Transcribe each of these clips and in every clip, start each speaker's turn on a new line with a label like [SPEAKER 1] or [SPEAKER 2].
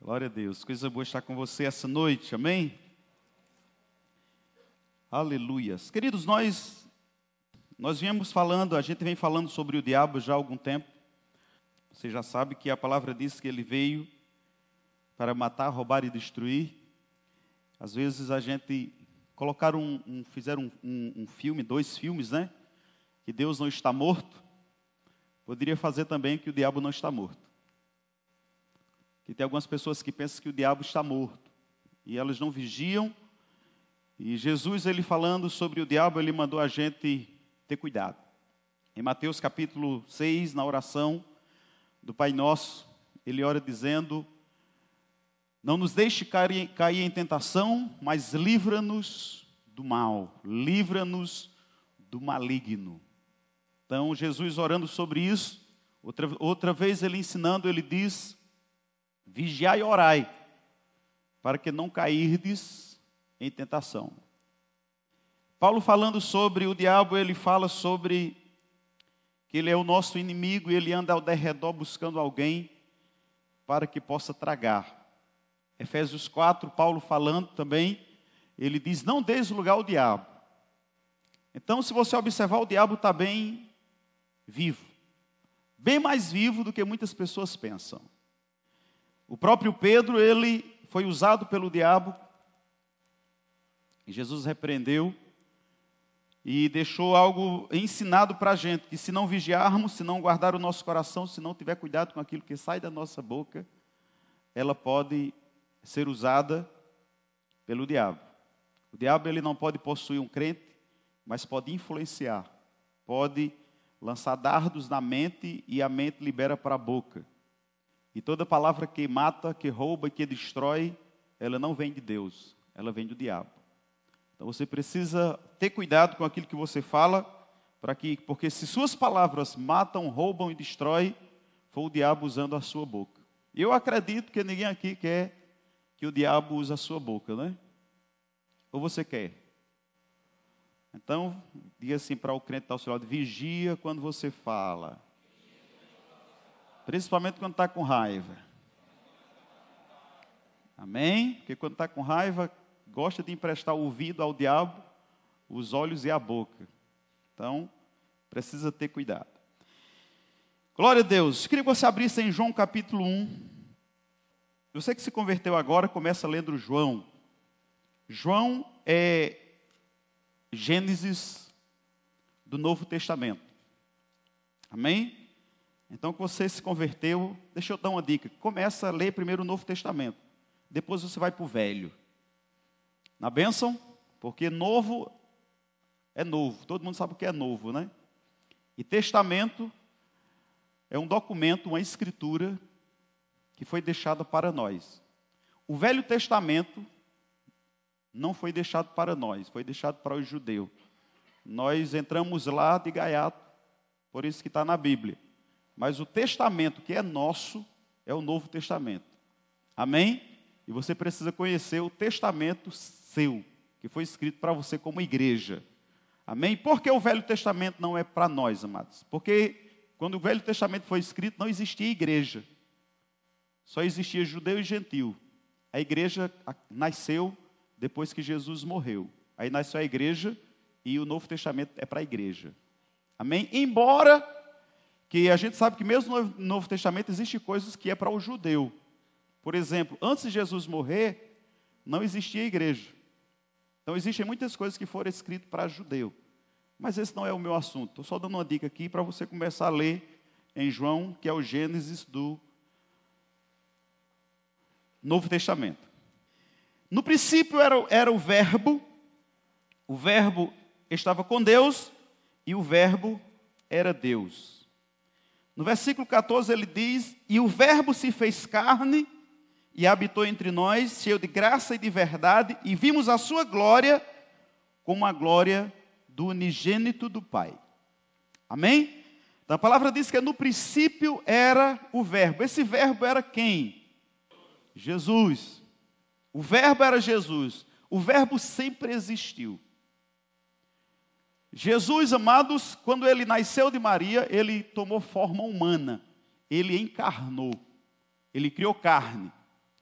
[SPEAKER 1] Glória a Deus. Coisa boa estar com você essa noite. Amém? Aleluias. Queridos, nós nós viemos falando, a gente vem falando sobre o diabo já há algum tempo. Você já sabe que a palavra diz que ele veio para matar, roubar e destruir. Às vezes a gente colocaram um, um fizeram um, um, um filme, dois filmes, né? Que Deus não está morto. Poderia fazer também que o diabo não está morto. Que tem algumas pessoas que pensam que o diabo está morto e elas não vigiam. E Jesus, ele falando sobre o diabo, ele mandou a gente ter cuidado. Em Mateus capítulo 6, na oração do Pai Nosso, ele ora dizendo: Não nos deixe cair, cair em tentação, mas livra-nos do mal, livra-nos do maligno. Então, Jesus orando sobre isso, outra, outra vez ele ensinando, ele diz: Vigiai e orai, para que não cairdes em tentação. Paulo falando sobre o diabo, ele fala sobre que ele é o nosso inimigo e ele anda ao derredor buscando alguém para que possa tragar. Efésios 4, Paulo falando também, ele diz: Não deis lugar ao diabo. Então, se você observar, o diabo está bem vivo, bem mais vivo do que muitas pessoas pensam. O próprio Pedro, ele foi usado pelo diabo, e Jesus repreendeu e deixou algo ensinado para a gente: que se não vigiarmos, se não guardar o nosso coração, se não tiver cuidado com aquilo que sai da nossa boca, ela pode ser usada pelo diabo. O diabo ele não pode possuir um crente, mas pode influenciar, pode lançar dardos na mente e a mente libera para a boca. E toda palavra que mata, que rouba, que destrói, ela não vem de Deus, ela vem do diabo. Então você precisa ter cuidado com aquilo que você fala, para que, porque se suas palavras matam, roubam e destroem, foi o diabo usando a sua boca. Eu acredito que ninguém aqui quer que o diabo use a sua boca, né? Ou você quer? Então, diga assim para o crente ao seu lado: vigia quando você fala. Principalmente quando está com raiva. Amém? Porque quando está com raiva, gosta de emprestar o ouvido ao diabo, os olhos e a boca. Então, precisa ter cuidado. Glória a Deus. Queria que você abrisse em João capítulo 1. Você que se converteu agora, começa lendo João. João é Gênesis do Novo Testamento. Amém? Então, que você se converteu, deixa eu dar uma dica. Começa a ler primeiro o Novo Testamento. Depois você vai para o Velho na bênção, porque novo é novo, todo mundo sabe o que é novo, né? E testamento é um documento, uma escritura que foi deixada para nós. O Velho Testamento não foi deixado para nós, foi deixado para os judeus. Nós entramos lá de gaiato, por isso que está na Bíblia. Mas o testamento que é nosso é o Novo Testamento. Amém? E você precisa conhecer o testamento seu, que foi escrito para você como igreja. Amém? Por que o Velho Testamento não é para nós, amados? Porque quando o Velho Testamento foi escrito, não existia igreja. Só existia judeu e gentil. A igreja nasceu depois que Jesus morreu. Aí nasceu a igreja e o Novo Testamento é para a igreja. Amém? Embora que a gente sabe que mesmo no Novo Testamento existe coisas que é para o judeu. Por exemplo, antes de Jesus morrer, não existia igreja. Então, existem muitas coisas que foram escritas para judeu. Mas esse não é o meu assunto. Estou só dando uma dica aqui para você começar a ler em João, que é o Gênesis do Novo Testamento. No princípio era, era o Verbo, o Verbo estava com Deus e o Verbo era Deus. No versículo 14 ele diz: E o Verbo se fez carne e habitou entre nós, cheio de graça e de verdade, e vimos a sua glória como a glória do unigênito do Pai. Amém? Então a palavra diz que no princípio era o Verbo. Esse Verbo era quem? Jesus. O Verbo era Jesus. O Verbo sempre existiu. Jesus, amados, quando ele nasceu de Maria, ele tomou forma humana. Ele encarnou. Ele criou carne.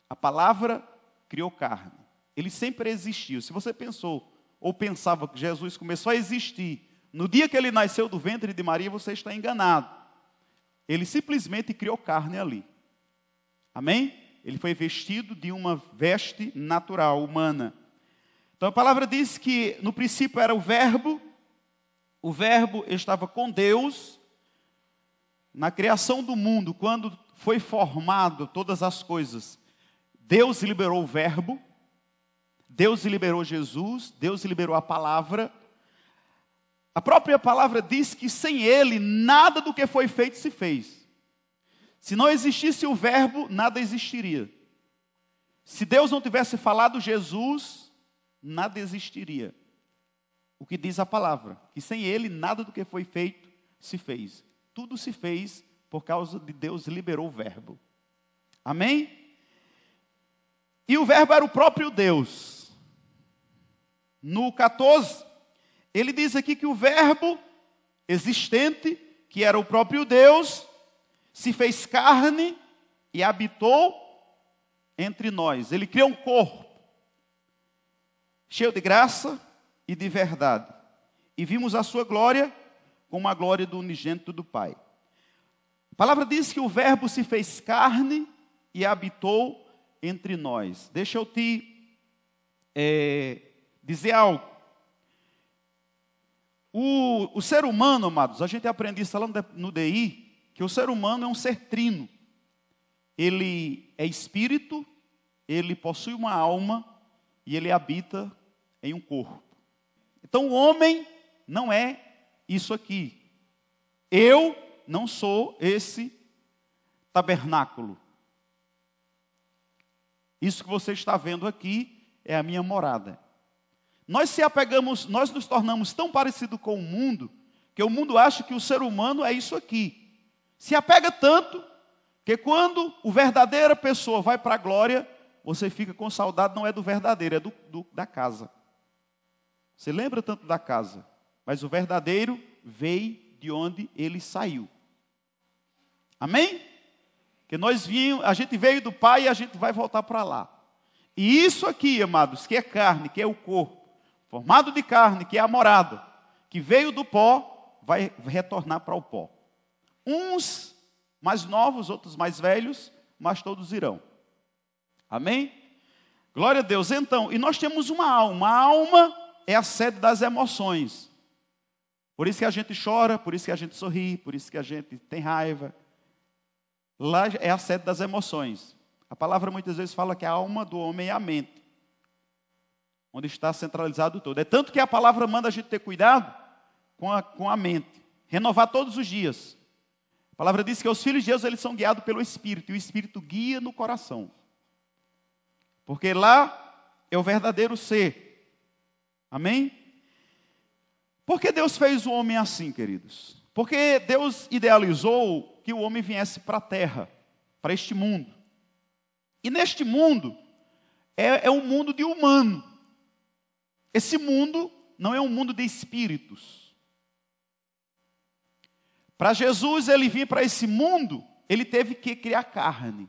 [SPEAKER 1] A palavra criou carne. Ele sempre existiu. Se você pensou ou pensava que Jesus começou a existir no dia que ele nasceu do ventre de Maria, você está enganado. Ele simplesmente criou carne ali. Amém? Ele foi vestido de uma veste natural, humana. Então a palavra diz que no princípio era o Verbo, o Verbo estava com Deus, na criação do mundo, quando foi formado todas as coisas, Deus liberou o Verbo, Deus liberou Jesus, Deus liberou a palavra. A própria palavra diz que sem Ele, nada do que foi feito se fez. Se não existisse o Verbo, nada existiria. Se Deus não tivesse falado Jesus, nada existiria. O que diz a palavra, que sem Ele, nada do que foi feito se fez. Tudo se fez por causa de Deus liberou o Verbo. Amém? E o Verbo era o próprio Deus. No 14, ele diz aqui que o Verbo existente, que era o próprio Deus, se fez carne e habitou entre nós. Ele criou um corpo cheio de graça e de verdade. E vimos a sua glória como a glória do unigênito do Pai. A palavra diz que o Verbo se fez carne e habitou entre nós. Deixa eu te é, dizer algo. O, o ser humano, amados, a gente aprende isso lá no DI, que o ser humano é um ser trino. Ele é espírito, ele possui uma alma e ele habita em um corpo. Então o homem não é isso aqui. Eu não sou esse tabernáculo. Isso que você está vendo aqui é a minha morada. Nós se apegamos, nós nos tornamos tão parecidos com o mundo, que o mundo acha que o ser humano é isso aqui. Se apega tanto, que quando o verdadeira pessoa vai para a glória, você fica com saudade, não é do verdadeiro, é do, do, da casa. Você lembra tanto da casa, mas o verdadeiro veio de onde ele saiu. Amém? Que nós vimos, a gente veio do Pai e a gente vai voltar para lá. E isso aqui, amados, que é carne, que é o corpo, formado de carne, que é a morada, que veio do pó, vai retornar para o pó. Uns mais novos, outros mais velhos, mas todos irão. Amém? Glória a Deus. Então, e nós temos uma alma. A alma é a sede das emoções. Por isso que a gente chora, por isso que a gente sorri, por isso que a gente tem raiva. Lá é a sede das emoções. A palavra muitas vezes fala que a alma do homem é a mente, onde está centralizado todo. É tanto que a palavra manda a gente ter cuidado com a, com a mente, renovar todos os dias. A palavra diz que os filhos de Deus eles são guiados pelo Espírito, e o Espírito guia no coração. Porque lá é o verdadeiro ser. Amém? Por que Deus fez o homem assim, queridos? Porque Deus idealizou que o homem viesse para a terra, para este mundo. E neste mundo, é, é um mundo de humano. Esse mundo não é um mundo de espíritos. Para Jesus ele vir para esse mundo, ele teve que criar carne.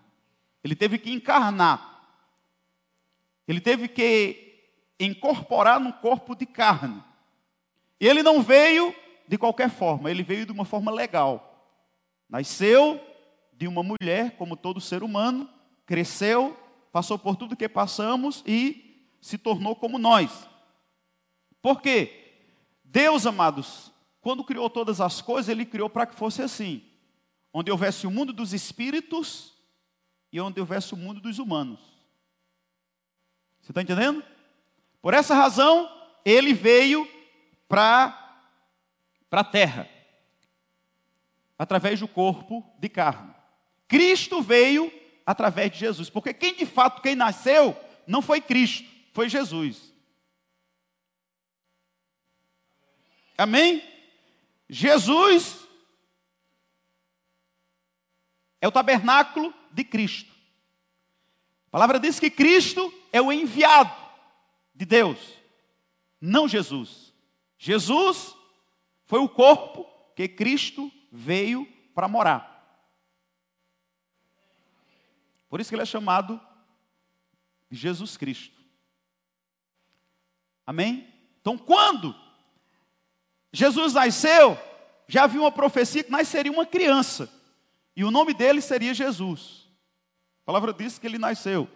[SPEAKER 1] Ele teve que encarnar. Ele teve que incorporar no corpo de carne. E ele não veio de qualquer forma, ele veio de uma forma legal. Nasceu de uma mulher, como todo ser humano, cresceu, passou por tudo que passamos e se tornou como nós. Por quê? Deus, amados, quando criou todas as coisas, Ele criou para que fosse assim: onde houvesse o mundo dos espíritos e onde houvesse o mundo dos humanos. Você está entendendo? Por essa razão, Ele veio para a terra, através do corpo de carne. Cristo veio através de Jesus, porque quem de fato, quem nasceu, não foi Cristo, foi Jesus. Amém? Jesus é o tabernáculo de Cristo. A palavra diz que Cristo é o enviado de Deus, não Jesus. Jesus foi o corpo que Cristo veio para morar. Por isso que ele é chamado de Jesus Cristo. Amém? Então, quando Jesus nasceu, já havia uma profecia que nasceria uma criança, e o nome dele seria Jesus. A palavra diz que ele nasceu.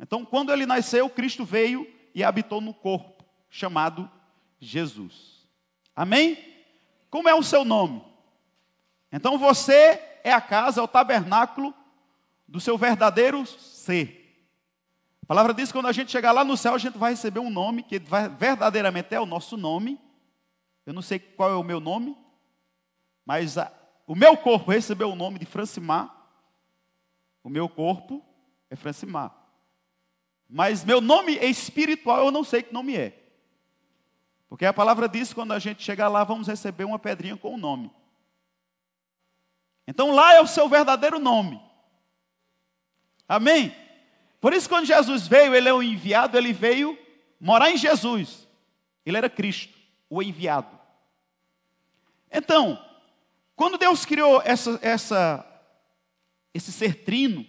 [SPEAKER 1] Então, quando ele nasceu, Cristo veio e habitou no corpo, chamado Jesus. Amém? Como é o seu nome? Então, você é a casa, é o tabernáculo do seu verdadeiro ser. A palavra diz que quando a gente chegar lá no céu, a gente vai receber um nome, que vai, verdadeiramente é o nosso nome. Eu não sei qual é o meu nome, mas a, o meu corpo recebeu o nome de Francimar. O meu corpo é Francimar. Mas meu nome espiritual eu não sei que nome é. Porque a palavra diz quando a gente chegar lá, vamos receber uma pedrinha com o nome. Então lá é o seu verdadeiro nome. Amém? Por isso, quando Jesus veio, ele é o enviado, ele veio morar em Jesus. Ele era Cristo, o enviado. Então, quando Deus criou essa, essa, esse ser trino,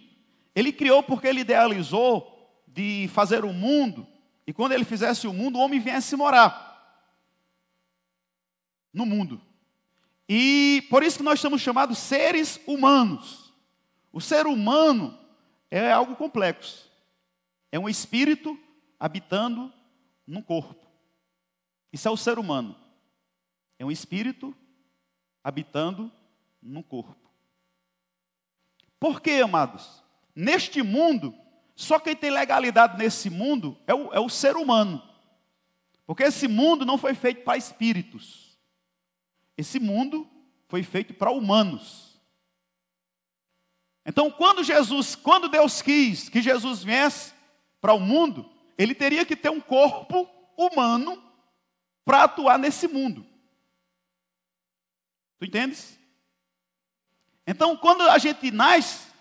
[SPEAKER 1] ele criou porque ele idealizou de fazer o mundo, e quando ele fizesse o mundo, o homem viesse morar no mundo. E por isso que nós somos chamados seres humanos. O ser humano é algo complexo. É um espírito habitando num corpo. Isso é o ser humano. É um espírito habitando num corpo. Por quê, amados? Neste mundo, só quem tem legalidade nesse mundo é o, é o ser humano. Porque esse mundo não foi feito para espíritos. Esse mundo foi feito para humanos. Então, quando Jesus, quando Deus quis que Jesus viesse para o mundo, ele teria que ter um corpo humano para atuar nesse mundo. Tu entendes? Então, quando a gente nasce,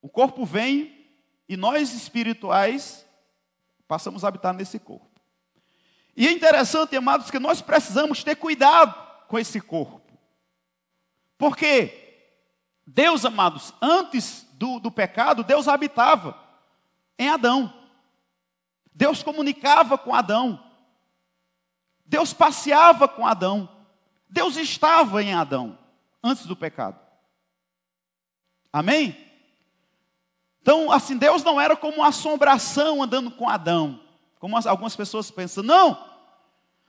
[SPEAKER 1] o corpo vem e nós espirituais passamos a habitar nesse corpo. E é interessante, amados, que nós precisamos ter cuidado com esse corpo. Porque Deus, amados, antes do, do pecado, Deus habitava em Adão. Deus comunicava com Adão. Deus passeava com Adão. Deus estava em Adão antes do pecado. Amém? Então, assim, Deus não era como uma assombração andando com Adão, como algumas pessoas pensam. Não,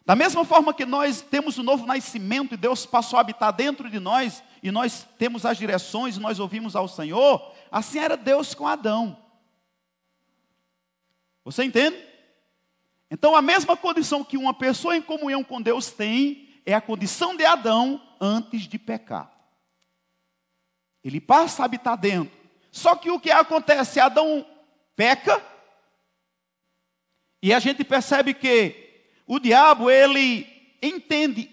[SPEAKER 1] da mesma forma que nós temos o novo nascimento e Deus passou a habitar dentro de nós, e nós temos as direções e nós ouvimos ao Senhor, assim era Deus com Adão. Você entende? Então, a mesma condição que uma pessoa em comunhão com Deus tem, é a condição de Adão antes de pecar. Ele passa a habitar dentro. Só que o que acontece? Adão peca, e a gente percebe que o diabo, ele entende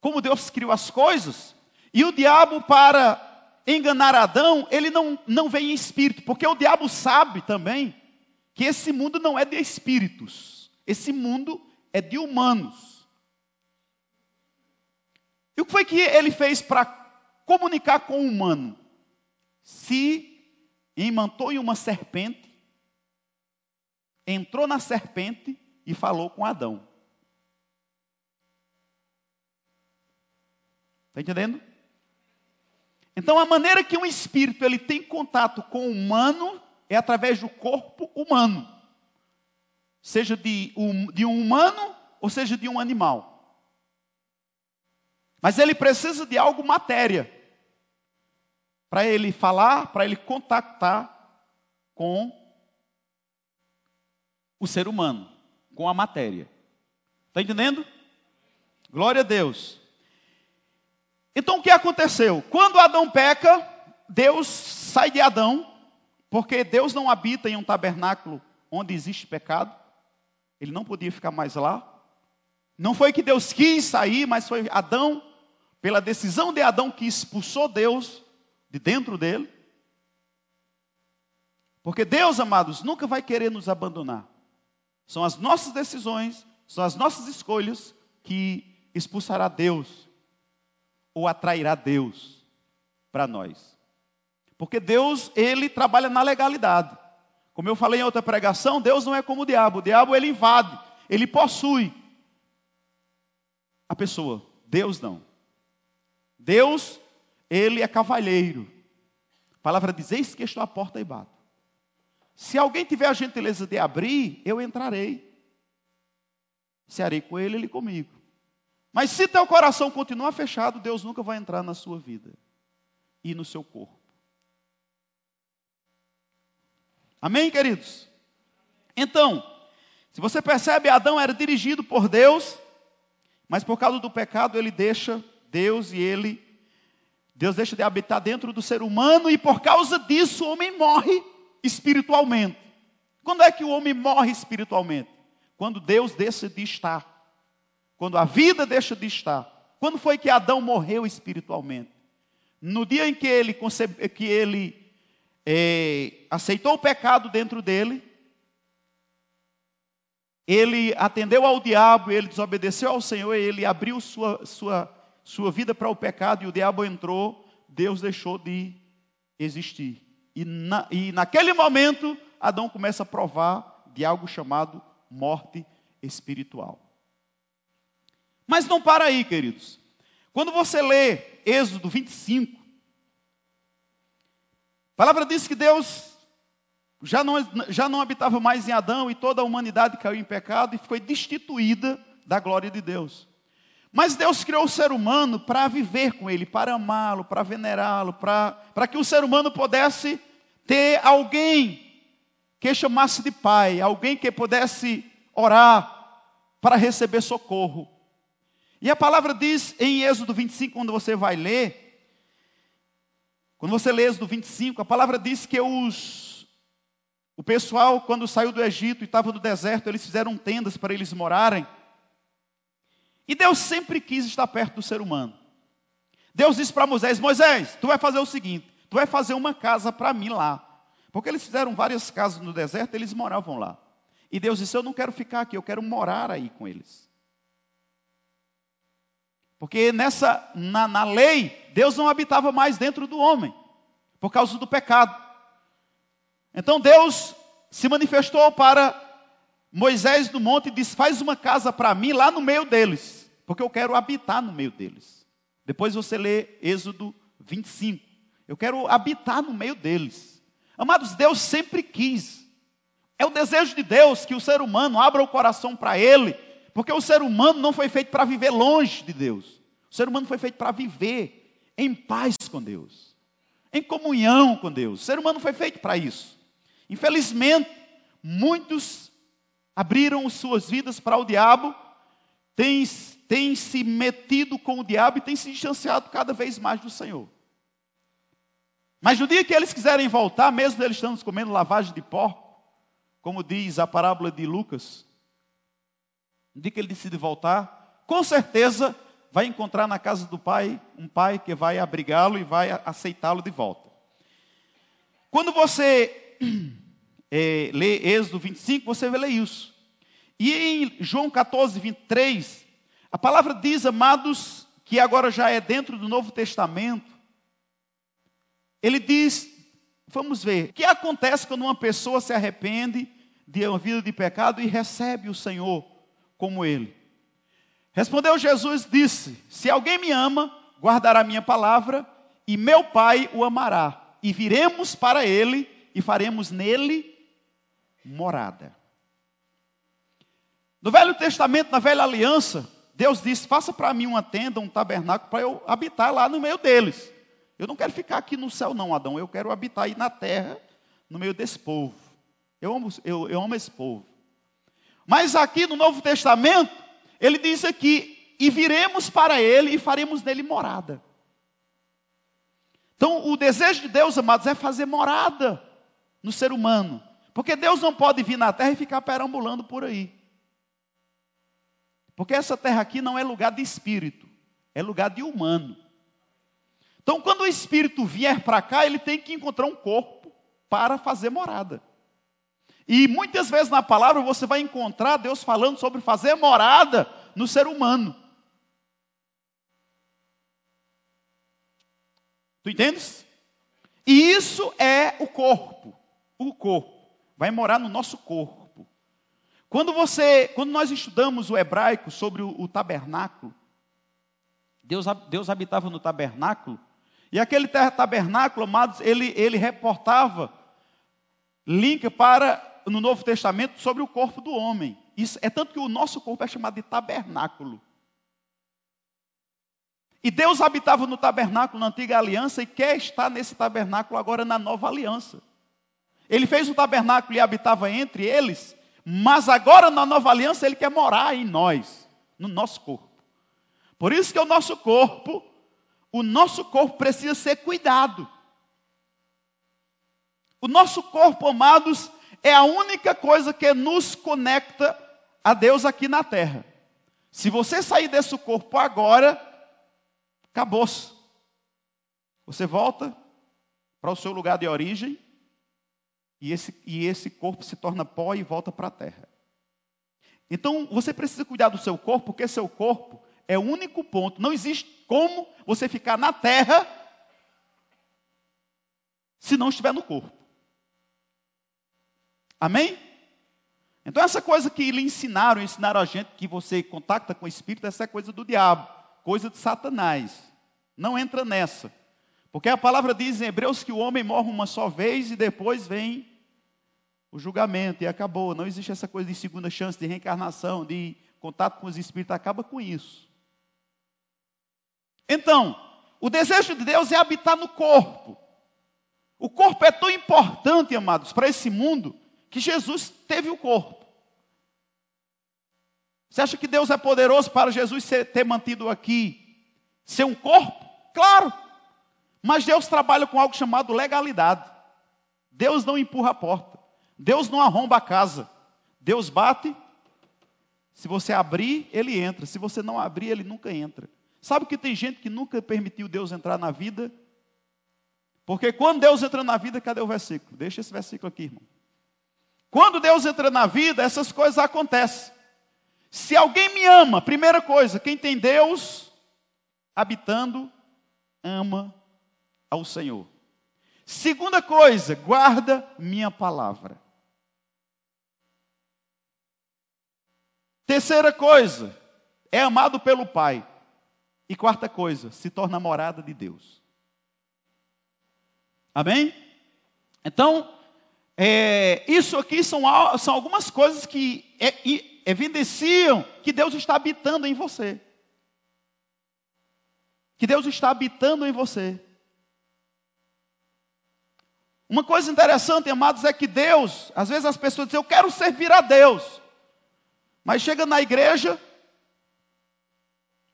[SPEAKER 1] como Deus criou as coisas, e o diabo, para enganar Adão, ele não, não vem em espírito, porque o diabo sabe também que esse mundo não é de espíritos, esse mundo é de humanos. E o que foi que ele fez para comunicar com o humano? Se imantou em uma serpente, entrou na serpente e falou com Adão. Está entendendo? Então a maneira que um espírito ele tem contato com o humano é através do corpo humano. Seja de um, de um humano ou seja de um animal. Mas ele precisa de algo matéria. Para ele falar, para ele contactar com o ser humano, com a matéria. Está entendendo? Glória a Deus. Então o que aconteceu? Quando Adão peca, Deus sai de Adão, porque Deus não habita em um tabernáculo onde existe pecado. Ele não podia ficar mais lá. Não foi que Deus quis sair, mas foi Adão, pela decisão de Adão que expulsou Deus de dentro dele. Porque Deus, amados, nunca vai querer nos abandonar. São as nossas decisões, são as nossas escolhas que expulsará Deus ou atrairá Deus para nós. Porque Deus, ele trabalha na legalidade. Como eu falei em outra pregação, Deus não é como o diabo. O diabo ele invade, ele possui a pessoa. Deus não. Deus, ele é cavalheiro. A palavra diz: Eis que estou à porta e bato. Se alguém tiver a gentileza de abrir, eu entrarei. Cearei com ele, ele comigo. Mas se teu coração continuar fechado, Deus nunca vai entrar na sua vida e no seu corpo. Amém, queridos? Então, se você percebe, Adão era dirigido por Deus, mas por causa do pecado ele deixa Deus e ele, Deus deixa de habitar dentro do ser humano e por causa disso o homem morre espiritualmente. Quando é que o homem morre espiritualmente? Quando Deus deixa de estar. Quando a vida deixa de estar. Quando foi que Adão morreu espiritualmente? No dia em que ele, concebe, que ele é, aceitou o pecado dentro dele, ele atendeu ao diabo, ele desobedeceu ao Senhor, ele abriu sua, sua, sua vida para o pecado e o diabo entrou, Deus deixou de existir. E, na, e naquele momento, Adão começa a provar de algo chamado morte espiritual. Mas não para aí, queridos. Quando você lê Êxodo 25, a palavra diz que Deus já não, já não habitava mais em Adão e toda a humanidade caiu em pecado e foi destituída da glória de Deus. Mas Deus criou o ser humano para viver com ele, para amá-lo, para venerá-lo, para, que o ser humano pudesse ter alguém que chamasse de pai, alguém que pudesse orar para receber socorro. E a palavra diz em Êxodo 25, quando você vai ler, quando você lê Êxodo 25, a palavra diz que os, o pessoal, quando saiu do Egito e estava no deserto, eles fizeram tendas para eles morarem. E Deus sempre quis estar perto do ser humano. Deus disse para Moisés: Moisés, tu vai fazer o seguinte: tu vai fazer uma casa para mim lá. Porque eles fizeram várias casas no deserto, eles moravam lá. E Deus disse: Eu não quero ficar aqui, eu quero morar aí com eles. Porque nessa, na, na lei, Deus não habitava mais dentro do homem, por causa do pecado. Então Deus se manifestou para Moisés no monte disse: Faz uma casa para mim lá no meio deles, porque eu quero habitar no meio deles. Depois você lê Êxodo 25. Eu quero habitar no meio deles. Amados, Deus sempre quis. É o desejo de Deus que o ser humano abra o coração para Ele, porque o ser humano não foi feito para viver longe de Deus. O ser humano foi feito para viver em paz com Deus, em comunhão com Deus. O ser humano foi feito para isso. Infelizmente, muitos abriram suas vidas para o diabo, têm, têm se metido com o diabo e têm se distanciado cada vez mais do Senhor. Mas no dia que eles quiserem voltar, mesmo eles estando comendo lavagem de porco, como diz a parábola de Lucas, no dia que ele decide voltar, com certeza vai encontrar na casa do pai um pai que vai abrigá-lo e vai aceitá-lo de volta. Quando você é, lê Êxodo 25, você vai ler isso. E em João 14, 23, a palavra diz, amados, que agora já é dentro do Novo Testamento, ele diz, vamos ver, o que acontece quando uma pessoa se arrepende de uma vida de pecado e recebe o Senhor como Ele. Respondeu Jesus, disse: Se alguém me ama, guardará minha palavra, e meu Pai o amará, e viremos para Ele e faremos nele morada. No Velho Testamento, na Velha Aliança, Deus disse: faça para mim uma tenda, um tabernáculo, para eu habitar lá no meio deles. Eu não quero ficar aqui no céu, não, Adão. Eu quero habitar aí na terra, no meio desse povo. Eu amo, eu, eu amo esse povo. Mas aqui no Novo Testamento, ele diz aqui: e viremos para ele e faremos nele morada. Então, o desejo de Deus, amados, é fazer morada no ser humano. Porque Deus não pode vir na terra e ficar perambulando por aí. Porque essa terra aqui não é lugar de espírito, é lugar de humano. Então, quando o espírito vier para cá, ele tem que encontrar um corpo para fazer morada. E muitas vezes na palavra você vai encontrar Deus falando sobre fazer morada no ser humano. Tu entendes? E isso é o corpo. O corpo vai morar no nosso corpo. Quando você, quando nós estudamos o hebraico sobre o, o tabernáculo, Deus, Deus habitava no tabernáculo, e aquele tabernáculo, amados, ele, ele reportava link para no Novo Testamento sobre o corpo do homem. Isso é tanto que o nosso corpo é chamado de tabernáculo. E Deus habitava no tabernáculo na antiga aliança e quer estar nesse tabernáculo agora na nova aliança. Ele fez o tabernáculo e habitava entre eles, mas agora na nova aliança ele quer morar em nós, no nosso corpo. Por isso que o nosso corpo, o nosso corpo precisa ser cuidado. O nosso corpo, amados, é a única coisa que nos conecta a Deus aqui na terra. Se você sair desse corpo agora, acabou-se. Você volta para o seu lugar de origem e esse, e esse corpo se torna pó e volta para a terra. Então você precisa cuidar do seu corpo, porque seu corpo é o único ponto. Não existe como você ficar na terra se não estiver no corpo. Amém? Então, essa coisa que lhe ensinaram, ensinaram a gente que você contacta com o Espírito, essa é coisa do diabo, coisa de Satanás. Não entra nessa. Porque a palavra diz em Hebreus que o homem morre uma só vez e depois vem o julgamento e acabou. Não existe essa coisa de segunda chance, de reencarnação, de contato com os espíritos, acaba com isso. Então, o desejo de Deus é habitar no corpo. O corpo é tão importante, amados, para esse mundo, que Jesus teve o corpo. Você acha que Deus é poderoso para Jesus ser, ter mantido aqui, ser um corpo? Claro. Mas Deus trabalha com algo chamado legalidade. Deus não empurra a porta. Deus não arromba a casa. Deus bate. Se você abrir, ele entra. Se você não abrir, ele nunca entra. Sabe que tem gente que nunca permitiu Deus entrar na vida? Porque quando Deus entra na vida, cadê o versículo? Deixa esse versículo aqui, irmão. Quando Deus entra na vida, essas coisas acontecem. Se alguém me ama, primeira coisa, quem tem Deus habitando, ama ao Senhor. Segunda coisa, guarda minha palavra. Terceira coisa, é amado pelo Pai. E quarta coisa, se torna morada de Deus. Amém? Então, é, isso aqui são, são algumas coisas que é, evidenciam que Deus está habitando em você. Que Deus está habitando em você. Uma coisa interessante, amados, é que Deus, às vezes as pessoas dizem, eu quero servir a Deus. Mas chega na igreja,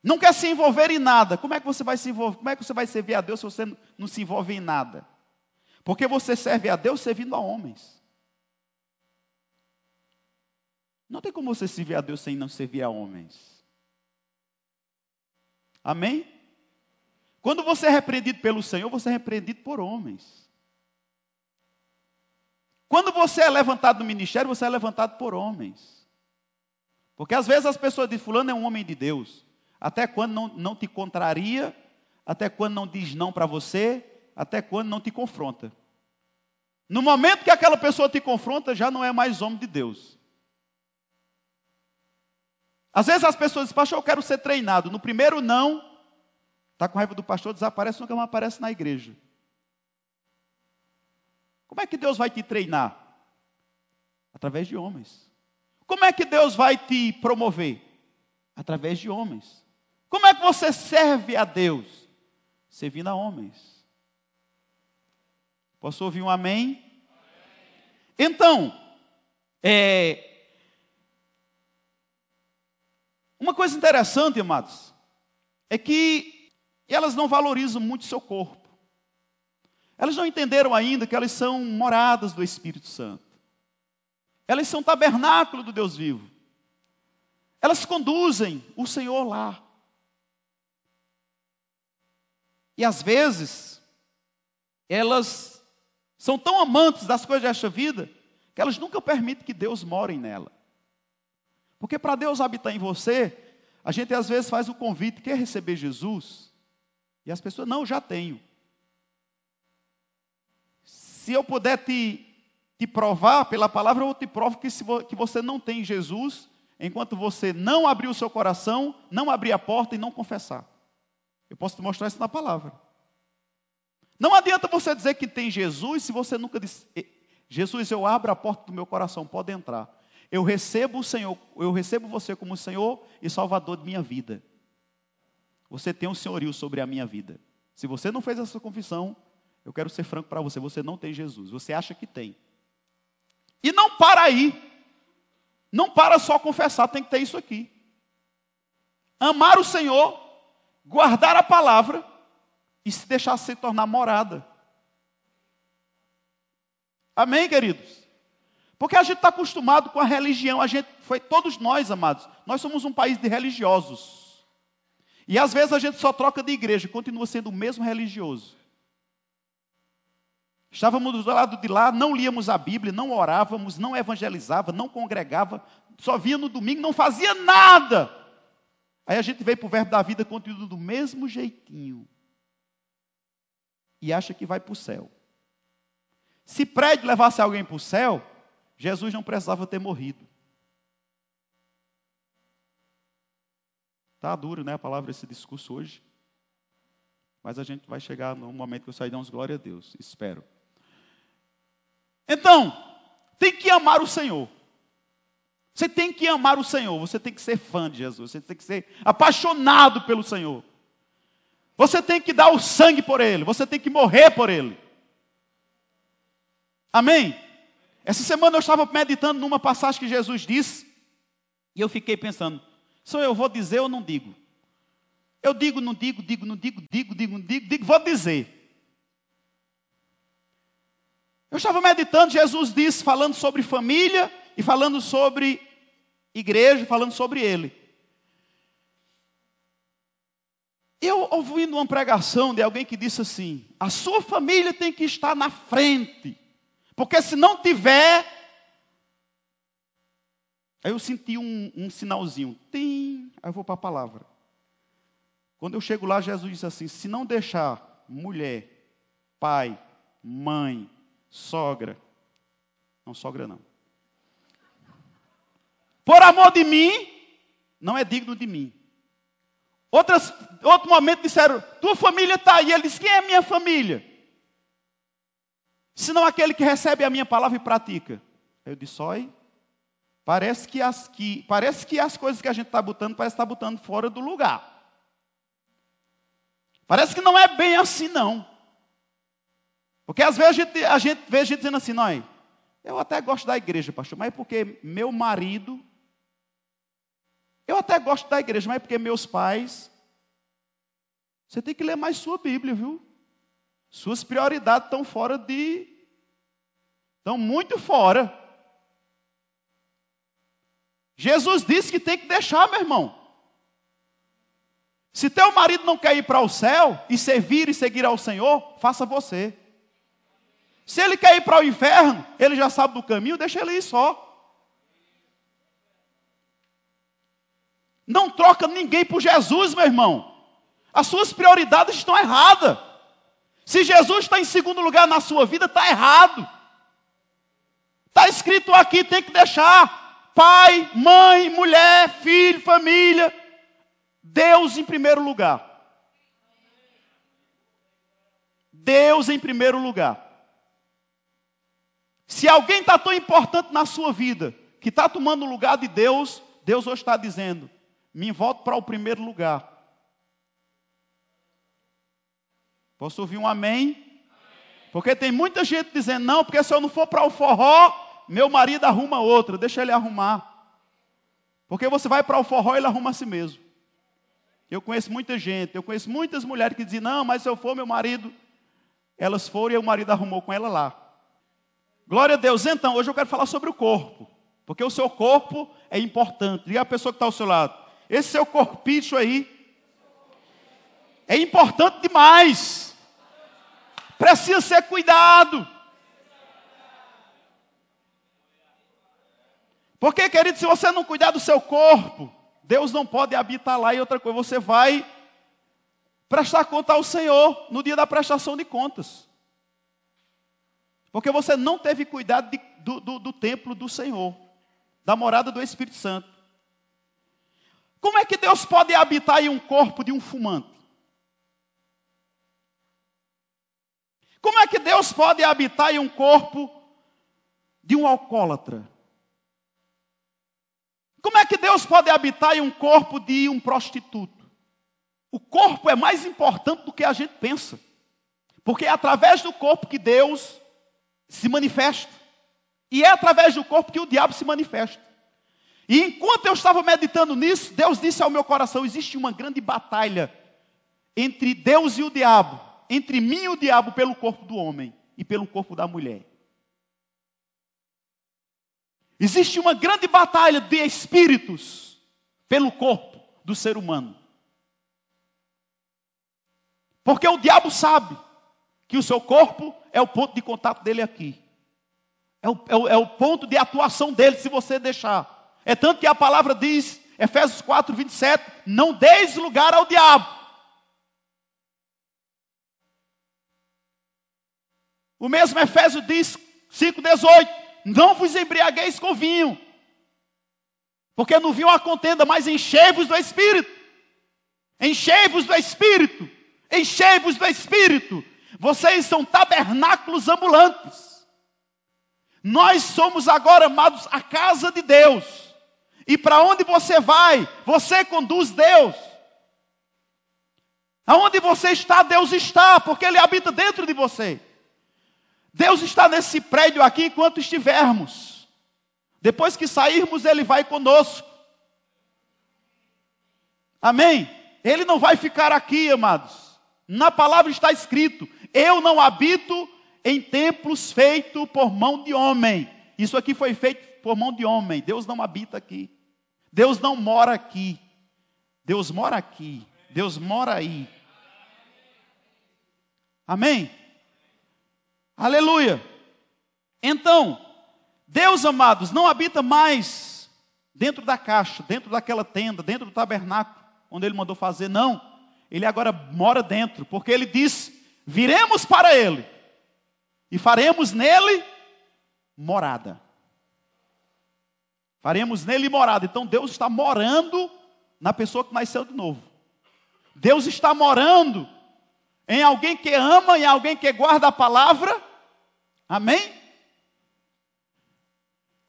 [SPEAKER 1] não quer se envolver em nada. Como é que você vai se envolver? Como é que você vai servir a Deus se você não se envolve em nada? Porque você serve a Deus servindo a homens. Não tem como você servir a Deus sem não servir a homens. Amém? Quando você é repreendido pelo Senhor, você é repreendido por homens. Quando você é levantado no ministério, você é levantado por homens. Porque às vezes as pessoas dizem, fulano é um homem de Deus. Até quando não, não te contraria, até quando não diz não para você, até quando não te confronta. No momento que aquela pessoa te confronta, já não é mais homem de Deus. Às vezes as pessoas dizem, pastor, eu quero ser treinado. No primeiro não, está com raiva do pastor, desaparece, nunca mais aparece na igreja. Como é que Deus vai te treinar? Através de homens. Como é que Deus vai te promover? Através de homens. Como é que você serve a Deus? Servindo a homens. Posso ouvir um amém? Então, é, uma coisa interessante, amados, é que elas não valorizam muito seu corpo. Elas não entenderam ainda que elas são moradas do Espírito Santo. Elas são tabernáculo do Deus vivo. Elas conduzem o Senhor lá. E às vezes, elas são tão amantes das coisas desta vida que elas nunca permitem que Deus more nela. Porque para Deus habitar em você, a gente às vezes faz o convite, quer receber Jesus? E as pessoas, não, já tenho. Se eu puder te te provar pela palavra, eu te provo que, se que você não tem Jesus, enquanto você não abrir o seu coração, não abrir a porta e não confessar. Eu posso te mostrar isso na palavra. Não adianta você dizer que tem Jesus se você nunca disse, Jesus, eu abro a porta do meu coração, pode entrar. Eu recebo o Senhor, eu recebo você como Senhor e Salvador de minha vida. Você tem um senhorio sobre a minha vida. Se você não fez essa confissão, eu quero ser franco para você, você não tem Jesus. Você acha que tem. E não para aí. Não para só confessar, tem que ter isso aqui. Amar o Senhor, guardar a palavra e se deixar se tornar morada. Amém, queridos? Porque a gente está acostumado com a religião, a gente foi todos nós, amados. Nós somos um país de religiosos. E às vezes a gente só troca de igreja, continua sendo o mesmo religioso. Estávamos do lado de lá, não líamos a Bíblia, não orávamos, não evangelizava, não congregava, só via no domingo, não fazia nada. Aí a gente veio para o verbo da vida, continua do mesmo jeitinho. E acha que vai para o céu. Se prédio levasse alguém para o céu, Jesus não precisava ter morrido. Está duro, né, a palavra, esse discurso hoje. Mas a gente vai chegar no momento que eu sair dar uns glória a Deus, espero. Então, tem que amar o Senhor. Você tem que amar o Senhor, você tem que ser fã de Jesus, você tem que ser apaixonado pelo Senhor. Você tem que dar o sangue por Ele, você tem que morrer por Ele. Amém? Essa semana eu estava meditando numa passagem que Jesus disse, e eu fiquei pensando: só eu vou dizer ou não digo? Eu digo, não digo, digo, não digo, digo, digo, não digo, digo, vou dizer. Eu estava meditando, Jesus disse, falando sobre família e falando sobre igreja, falando sobre ele. Eu ouvindo uma pregação de alguém que disse assim: a sua família tem que estar na frente. Porque se não tiver. Aí eu senti um, um sinalzinho. Tim, aí eu vou para a palavra. Quando eu chego lá, Jesus disse assim: se não deixar mulher, pai, mãe, sogra. Não, sogra não. Por amor de mim, não é digno de mim. Outras, outro momento disseram: tua família está aí. Ele disse: quem é minha família? senão aquele que recebe a minha palavra e pratica. Eu disse, olha, parece que as, que, parece que as coisas que a gente está botando, parece que está botando fora do lugar. Parece que não é bem assim, não. Porque às vezes a gente, a gente vê a gente dizendo assim, não, eu até gosto da igreja, pastor, mas é porque meu marido, eu até gosto da igreja, mas é porque meus pais, você tem que ler mais sua Bíblia, viu? Suas prioridades estão fora de. estão muito fora. Jesus disse que tem que deixar, meu irmão. Se teu marido não quer ir para o céu e servir e seguir ao Senhor, faça você. Se ele quer ir para o inferno, ele já sabe do caminho, deixa ele ir só. Não troca ninguém por Jesus, meu irmão. As suas prioridades estão erradas. Se Jesus está em segundo lugar na sua vida, está errado. Está escrito aqui, tem que deixar pai, mãe, mulher, filho, família, Deus em primeiro lugar. Deus em primeiro lugar. Se alguém está tão importante na sua vida, que está tomando o lugar de Deus, Deus hoje está dizendo: me volto para o primeiro lugar. Posso ouvir um amém? Porque tem muita gente dizendo, não, porque se eu não for para o forró, meu marido arruma outra, deixa ele arrumar. Porque você vai para o forró e ele arruma a si mesmo. Eu conheço muita gente, eu conheço muitas mulheres que dizem, não, mas se eu for meu marido, elas foram e o marido arrumou com ela lá. Glória a Deus. Então, hoje eu quero falar sobre o corpo. Porque o seu corpo é importante. Diga a pessoa que está ao seu lado. Esse seu corpicho aí é importante demais precisa ser cuidado. Porque, querido, se você não cuidar do seu corpo, Deus não pode habitar lá e outra coisa, você vai prestar conta ao Senhor no dia da prestação de contas. Porque você não teve cuidado de, do, do, do templo do Senhor, da morada do Espírito Santo. Como é que Deus pode habitar em um corpo de um fumante? Como é que Deus pode habitar em um corpo de um alcoólatra? Como é que Deus pode habitar em um corpo de um prostituto? O corpo é mais importante do que a gente pensa. Porque é através do corpo que Deus se manifesta. E é através do corpo que o diabo se manifesta. E enquanto eu estava meditando nisso, Deus disse ao meu coração: existe uma grande batalha entre Deus e o diabo, entre mim e o diabo pelo corpo do homem e pelo corpo da mulher. Existe uma grande batalha de espíritos pelo corpo do ser humano. Porque o diabo sabe que o seu corpo é o ponto de contato dele aqui. É o, é o, é o ponto de atuação dele, se você deixar. É tanto que a palavra diz, Efésios 4, 27, não deis lugar ao diabo. O mesmo Efésio diz, 5,18: Não vos embriagueis com vinho, porque no vinho há contenda, mas enchei-vos do Espírito. Enchei-vos do Espírito. Enchei-vos do Espírito. Vocês são tabernáculos ambulantes. Nós somos agora, amados, a casa de Deus. E para onde você vai, você conduz Deus. Aonde você está, Deus está, porque Ele habita dentro de você. Deus está nesse prédio aqui enquanto estivermos. Depois que sairmos, Ele vai conosco. Amém? Ele não vai ficar aqui, amados. Na palavra está escrito: Eu não habito em templos feitos por mão de homem. Isso aqui foi feito por mão de homem. Deus não habita aqui. Deus não mora aqui. Deus mora aqui. Deus mora aí. Amém? Aleluia. Então, Deus, amados, não habita mais dentro da caixa, dentro daquela tenda, dentro do tabernáculo, onde Ele mandou fazer, não. Ele agora mora dentro, porque Ele diz: viremos para Ele e faremos nele morada. Faremos nele morada. Então Deus está morando na pessoa que nasceu de novo. Deus está morando em alguém que ama, em alguém que guarda a palavra Amém?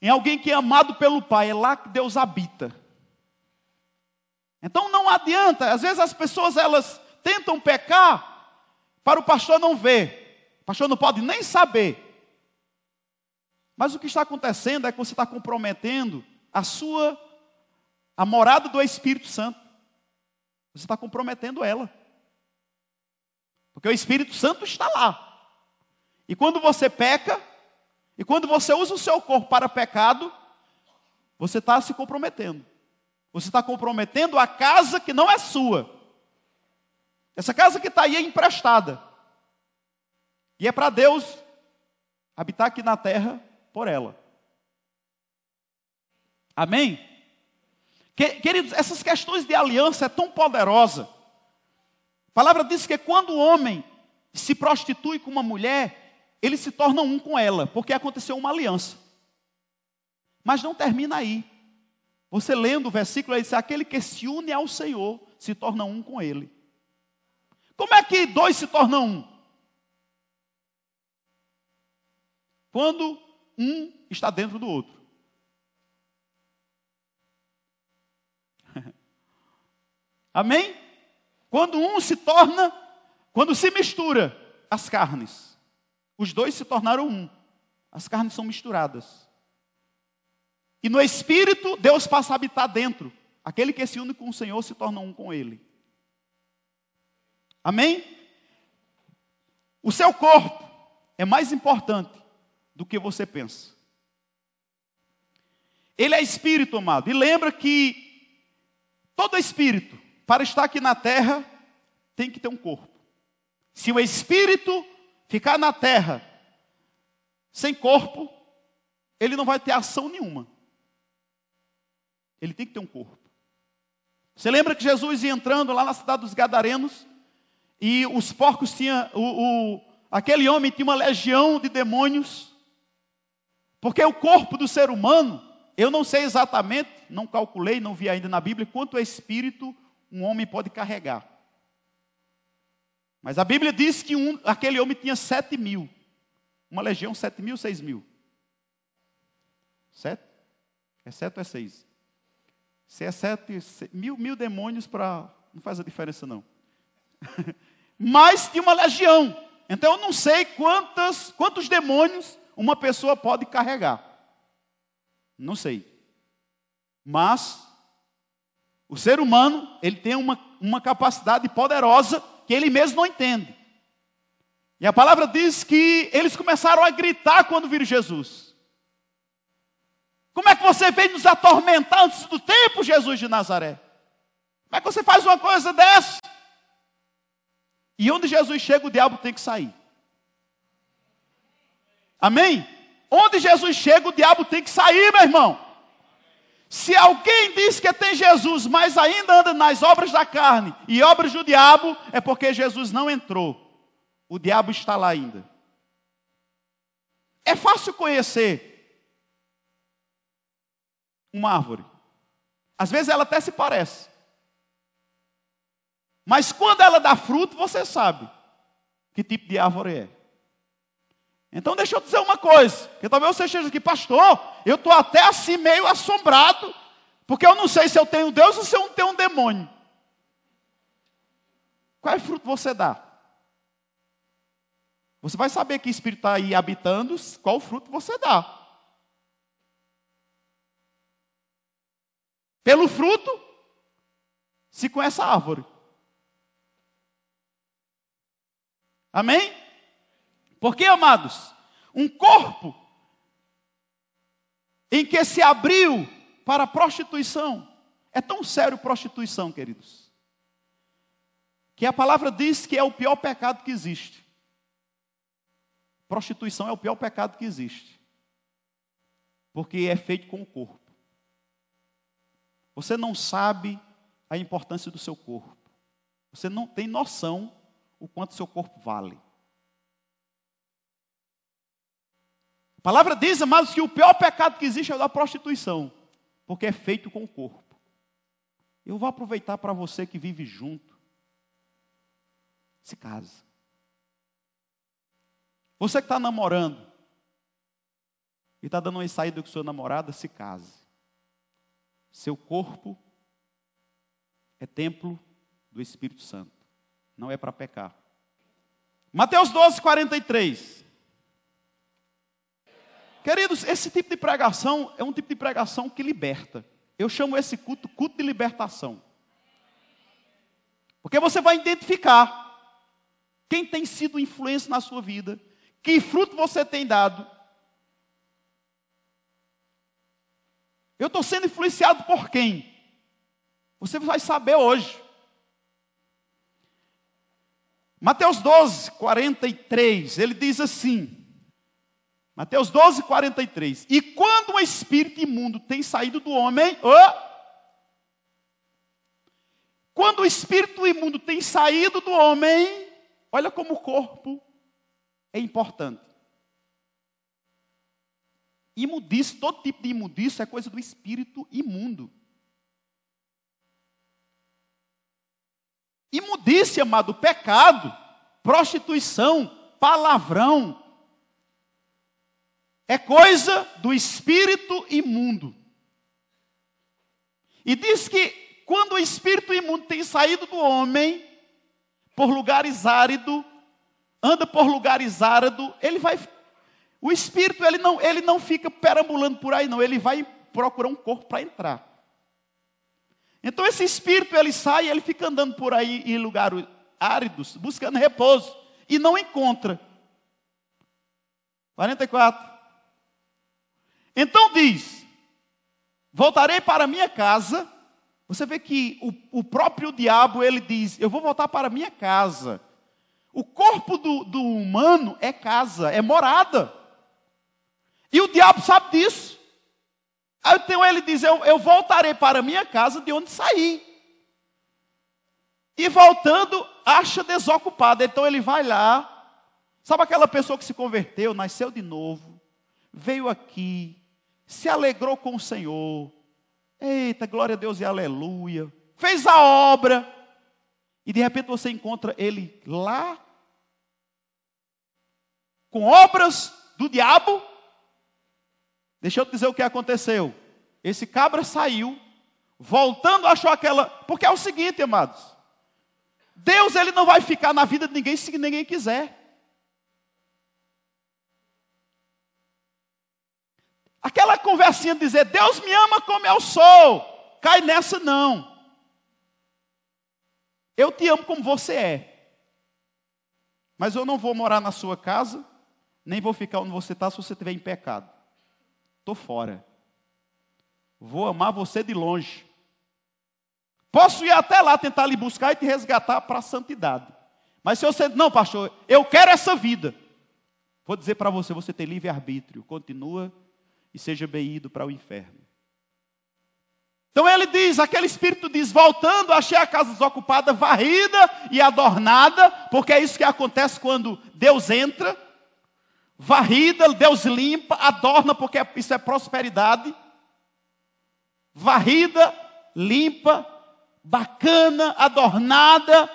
[SPEAKER 1] Em alguém que é amado pelo Pai, é lá que Deus habita. Então não adianta, às vezes as pessoas elas tentam pecar para o pastor não ver. O pastor não pode nem saber. Mas o que está acontecendo é que você está comprometendo a sua a morada do Espírito Santo. Você está comprometendo ela. Porque o Espírito Santo está lá. E quando você peca, e quando você usa o seu corpo para pecado, você está se comprometendo. Você está comprometendo a casa que não é sua. Essa casa que está aí é emprestada. E é para Deus habitar aqui na terra por ela. Amém? Queridos, essas questões de aliança é tão poderosa. A palavra diz que quando o homem se prostitui com uma mulher, ele se torna um com ela, porque aconteceu uma aliança. Mas não termina aí. Você lendo o versículo, ele diz: aquele que se une ao Senhor se torna um com ele. Como é que dois se tornam um? Quando um está dentro do outro. Amém? Quando um se torna, quando se mistura as carnes. Os dois se tornaram um. As carnes são misturadas. E no espírito, Deus passa a habitar dentro. Aquele que se une com o Senhor se torna um com Ele. Amém? O seu corpo é mais importante do que você pensa. Ele é espírito, amado. E lembra que todo espírito, para estar aqui na terra, tem que ter um corpo. Se o espírito ficar na terra sem corpo, ele não vai ter ação nenhuma. Ele tem que ter um corpo. Você lembra que Jesus ia entrando lá na cidade dos Gadarenos e os porcos tinham o, o, aquele homem tinha uma legião de demônios, porque o corpo do ser humano, eu não sei exatamente, não calculei, não vi ainda na Bíblia, quanto espírito um homem pode carregar. Mas a Bíblia diz que um, aquele homem tinha sete mil. Uma legião, sete mil, seis mil. Sete? É sete ou é seis? Se é sete, mil, mil demônios para. Não faz a diferença, não. Mas tinha uma legião. Então eu não sei quantas, quantos demônios uma pessoa pode carregar. Não sei. Mas o ser humano, ele tem uma, uma capacidade poderosa que ele mesmo não entende. E a palavra diz que eles começaram a gritar quando viram Jesus. Como é que você veio nos atormentar antes do tempo, Jesus de Nazaré? Como é que você faz uma coisa dessa? E onde Jesus chega, o diabo tem que sair. Amém? Onde Jesus chega, o diabo tem que sair, meu irmão. Se alguém diz que tem Jesus, mas ainda anda nas obras da carne e obras do diabo, é porque Jesus não entrou. O diabo está lá ainda. É fácil conhecer uma árvore. Às vezes ela até se parece. Mas quando ela dá fruto, você sabe que tipo de árvore é. Então deixa eu dizer uma coisa, que talvez você esteja aqui, pastor, eu estou até assim meio assombrado, porque eu não sei se eu tenho Deus ou se eu tenho um demônio. Qual é fruto você dá? Você vai saber que espírito está aí habitando, qual fruto você dá. Pelo fruto, se conhece a árvore. Amém? Porque, amados, um corpo em que se abriu para a prostituição, é tão sério prostituição, queridos, que a palavra diz que é o pior pecado que existe. Prostituição é o pior pecado que existe, porque é feito com o corpo. Você não sabe a importância do seu corpo, você não tem noção o quanto seu corpo vale. A palavra diz, amados, que o pior pecado que existe é o da prostituição, porque é feito com o corpo. Eu vou aproveitar para você que vive junto. Se casa. Você que está namorando e está dando uma saída com sua namorada, se case. Seu corpo é templo do Espírito Santo. Não é para pecar. Mateus 12, 43. Queridos, esse tipo de pregação é um tipo de pregação que liberta. Eu chamo esse culto culto de libertação. Porque você vai identificar quem tem sido influência na sua vida, que fruto você tem dado. Eu estou sendo influenciado por quem? Você vai saber hoje. Mateus 12, 43, ele diz assim: Mateus 12, 43. E quando o espírito imundo tem saído do homem, oh, quando o espírito imundo tem saído do homem, olha como o corpo é importante. Imundice, todo tipo de imundice é coisa do espírito imundo. Imundice, amado, pecado, prostituição, palavrão, é coisa do espírito imundo. E diz que quando o espírito imundo tem saído do homem, por lugares áridos, anda por lugares áridos, ele vai. O espírito ele não, ele não fica perambulando por aí, não, ele vai procurar um corpo para entrar. Então esse espírito ele sai, ele fica andando por aí em lugares áridos, buscando repouso, e não encontra. 44. Então diz: voltarei para minha casa. Você vê que o, o, próprio diabo ele diz: Eu vou voltar para minha casa. O corpo do, do humano é casa, é morada. E o diabo sabe disso. Então ele diz: eu, eu voltarei para minha casa de onde saí. E voltando, acha desocupado. Então ele vai lá Sabe aquela pessoa que se converteu, nasceu de novo, veio aqui, se alegrou com o Senhor. Eita, glória a Deus e aleluia. Fez a obra. E de repente você encontra ele lá, com obras do diabo. Deixa eu te dizer o que aconteceu. Esse cabra saiu, voltando, achou aquela. Porque é o seguinte, amados. Deus ele não vai ficar na vida de ninguém se ninguém quiser. Aquela conversinha de dizer, Deus me ama como eu sou, cai nessa não. Eu te amo como você é. Mas eu não vou morar na sua casa, nem vou ficar onde você está se você estiver em pecado. Estou fora. Vou amar você de longe. Posso ir até lá tentar lhe buscar e te resgatar para a santidade. Mas se você, não, pastor, eu quero essa vida. Vou dizer para você, você tem livre-arbítrio. Continua e seja bem ido para o inferno. Então ele diz, aquele espírito diz, voltando, achei a casa desocupada, varrida e adornada, porque é isso que acontece quando Deus entra, varrida, Deus limpa, adorna, porque isso é prosperidade, varrida, limpa, bacana, adornada.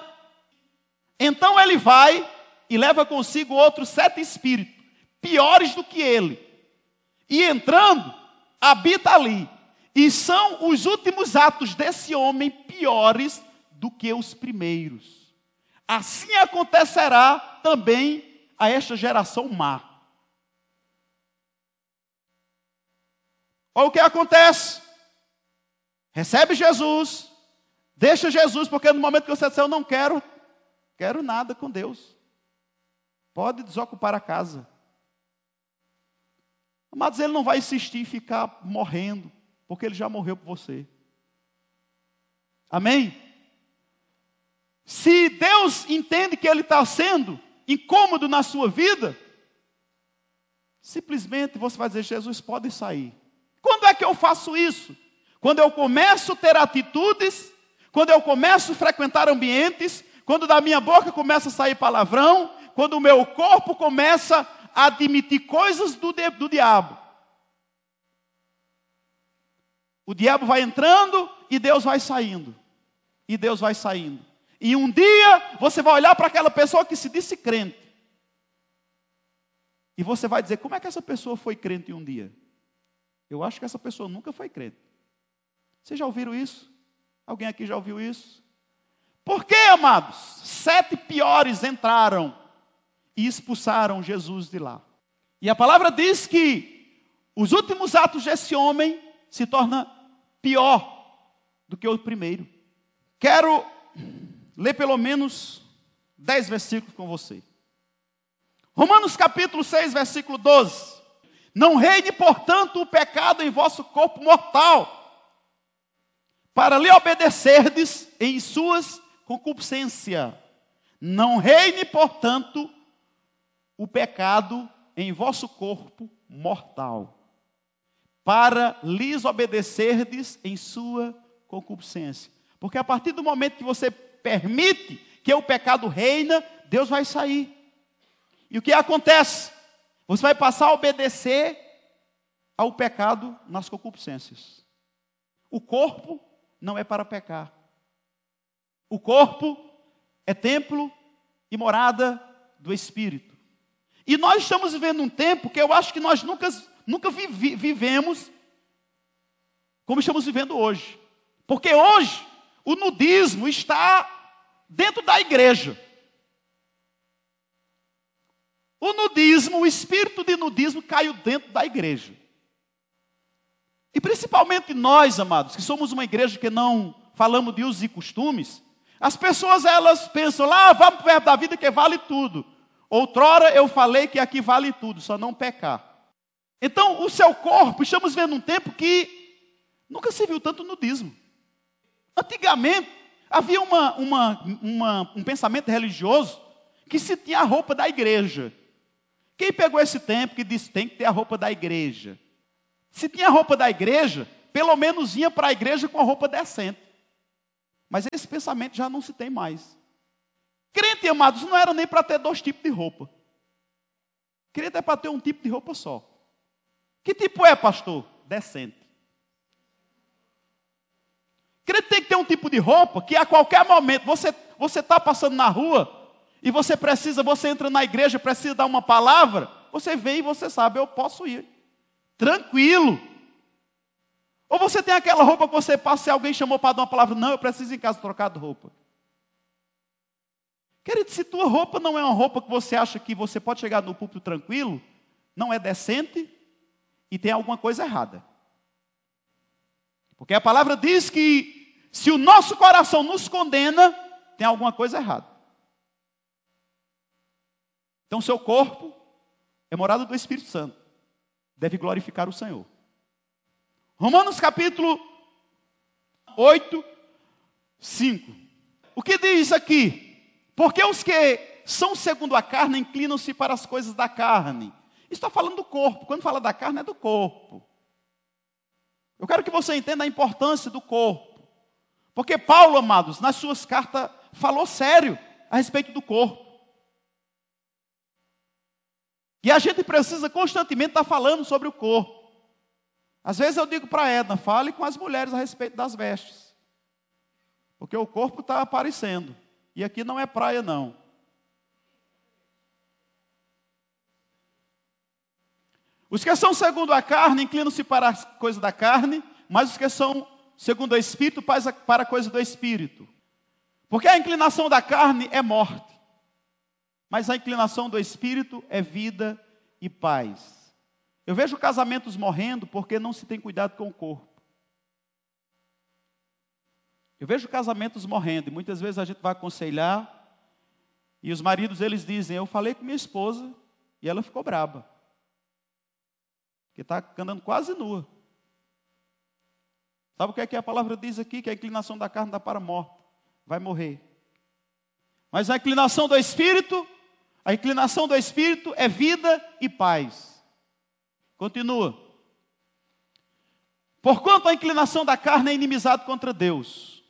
[SPEAKER 1] Então ele vai e leva consigo outros sete espíritos, piores do que ele, e entrando, habita ali. E são os últimos atos desse homem piores do que os primeiros. Assim acontecerá também a esta geração má. Olha o que acontece. Recebe Jesus, deixa Jesus, porque no momento que você disser, eu não quero, quero nada com Deus. Pode desocupar a casa. Amados, ele não vai insistir em ficar morrendo, porque ele já morreu por você. Amém? Se Deus entende que ele está sendo incômodo na sua vida, simplesmente você vai dizer: Jesus, pode sair. Quando é que eu faço isso? Quando eu começo a ter atitudes, quando eu começo a frequentar ambientes, quando da minha boca começa a sair palavrão, quando o meu corpo começa admitir coisas do, do diabo. O diabo vai entrando e Deus vai saindo. E Deus vai saindo. E um dia você vai olhar para aquela pessoa que se disse crente. E você vai dizer: como é que essa pessoa foi crente um dia? Eu acho que essa pessoa nunca foi crente. Vocês já ouviram isso? Alguém aqui já ouviu isso? Por que, amados? Sete piores entraram e expulsaram Jesus de lá. E a palavra diz que os últimos atos desse homem se torna pior do que o primeiro. Quero ler pelo menos dez versículos com você. Romanos capítulo 6, versículo 12. Não reine, portanto, o pecado em vosso corpo mortal, para lhe obedecerdes em suas concupiscências. Não reine, portanto, o pecado em vosso corpo mortal, para lhes obedecerdes em sua concupiscência. Porque a partir do momento que você permite que o pecado reina, Deus vai sair. E o que acontece? Você vai passar a obedecer ao pecado nas concupiscências. O corpo não é para pecar. O corpo é templo e morada do Espírito. E nós estamos vivendo um tempo que eu acho que nós nunca, nunca vivemos como estamos vivendo hoje. Porque hoje o nudismo está dentro da igreja. O nudismo, o espírito de nudismo caiu dentro da igreja. E principalmente nós, amados, que somos uma igreja que não falamos de usos e costumes, as pessoas elas pensam lá, vamos para da vida que vale tudo. Outrora eu falei que aqui vale tudo, só não pecar. Então, o seu corpo, estamos vendo um tempo que nunca se viu tanto nudismo. Antigamente, havia uma, uma, uma, um pensamento religioso que se tinha a roupa da igreja. Quem pegou esse tempo que disse tem que ter a roupa da igreja? Se tinha a roupa da igreja, pelo menos ia para a igreja com a roupa decente. Mas esse pensamento já não se tem mais. Crente, amados, não era nem para ter dois tipos de roupa. Crente é para ter um tipo de roupa só. Que tipo é, pastor? Decente. Crente tem que ter um tipo de roupa que a qualquer momento você você está passando na rua e você precisa, você entra na igreja, precisa dar uma palavra, você vem e você sabe, eu posso ir. Tranquilo. Ou você tem aquela roupa que você passa e alguém chamou para dar uma palavra, não, eu preciso ir em casa trocar de roupa. Querido, se tua roupa não é uma roupa que você acha que você pode chegar no púlpito tranquilo, não é decente e tem alguma coisa errada. Porque a palavra diz que se o nosso coração nos condena, tem alguma coisa errada. Então, seu corpo é morada do Espírito Santo, deve glorificar o Senhor. Romanos capítulo 8, 5. O que diz aqui? Porque os que são segundo a carne inclinam-se para as coisas da carne. Está falando do corpo. Quando fala da carne, é do corpo. Eu quero que você entenda a importância do corpo. Porque Paulo, amados, nas suas cartas, falou sério a respeito do corpo. E a gente precisa constantemente estar falando sobre o corpo. Às vezes eu digo para a Edna, fale com as mulheres a respeito das vestes. Porque o corpo está aparecendo. E aqui não é praia, não. Os que são segundo a carne inclinam-se para as coisas da carne, mas os que são segundo o Espírito para a coisa do Espírito. Porque a inclinação da carne é morte, mas a inclinação do Espírito é vida e paz. Eu vejo casamentos morrendo porque não se tem cuidado com o corpo. Eu vejo casamentos morrendo e muitas vezes a gente vai aconselhar e os maridos eles dizem: Eu falei com minha esposa e ela ficou braba. Que está andando quase nua. Sabe o que é que a palavra diz aqui? Que a inclinação da carne dá para a morte. Vai morrer. Mas a inclinação do espírito, a inclinação do espírito é vida e paz. Continua. Porquanto a inclinação da carne é inimizado contra Deus.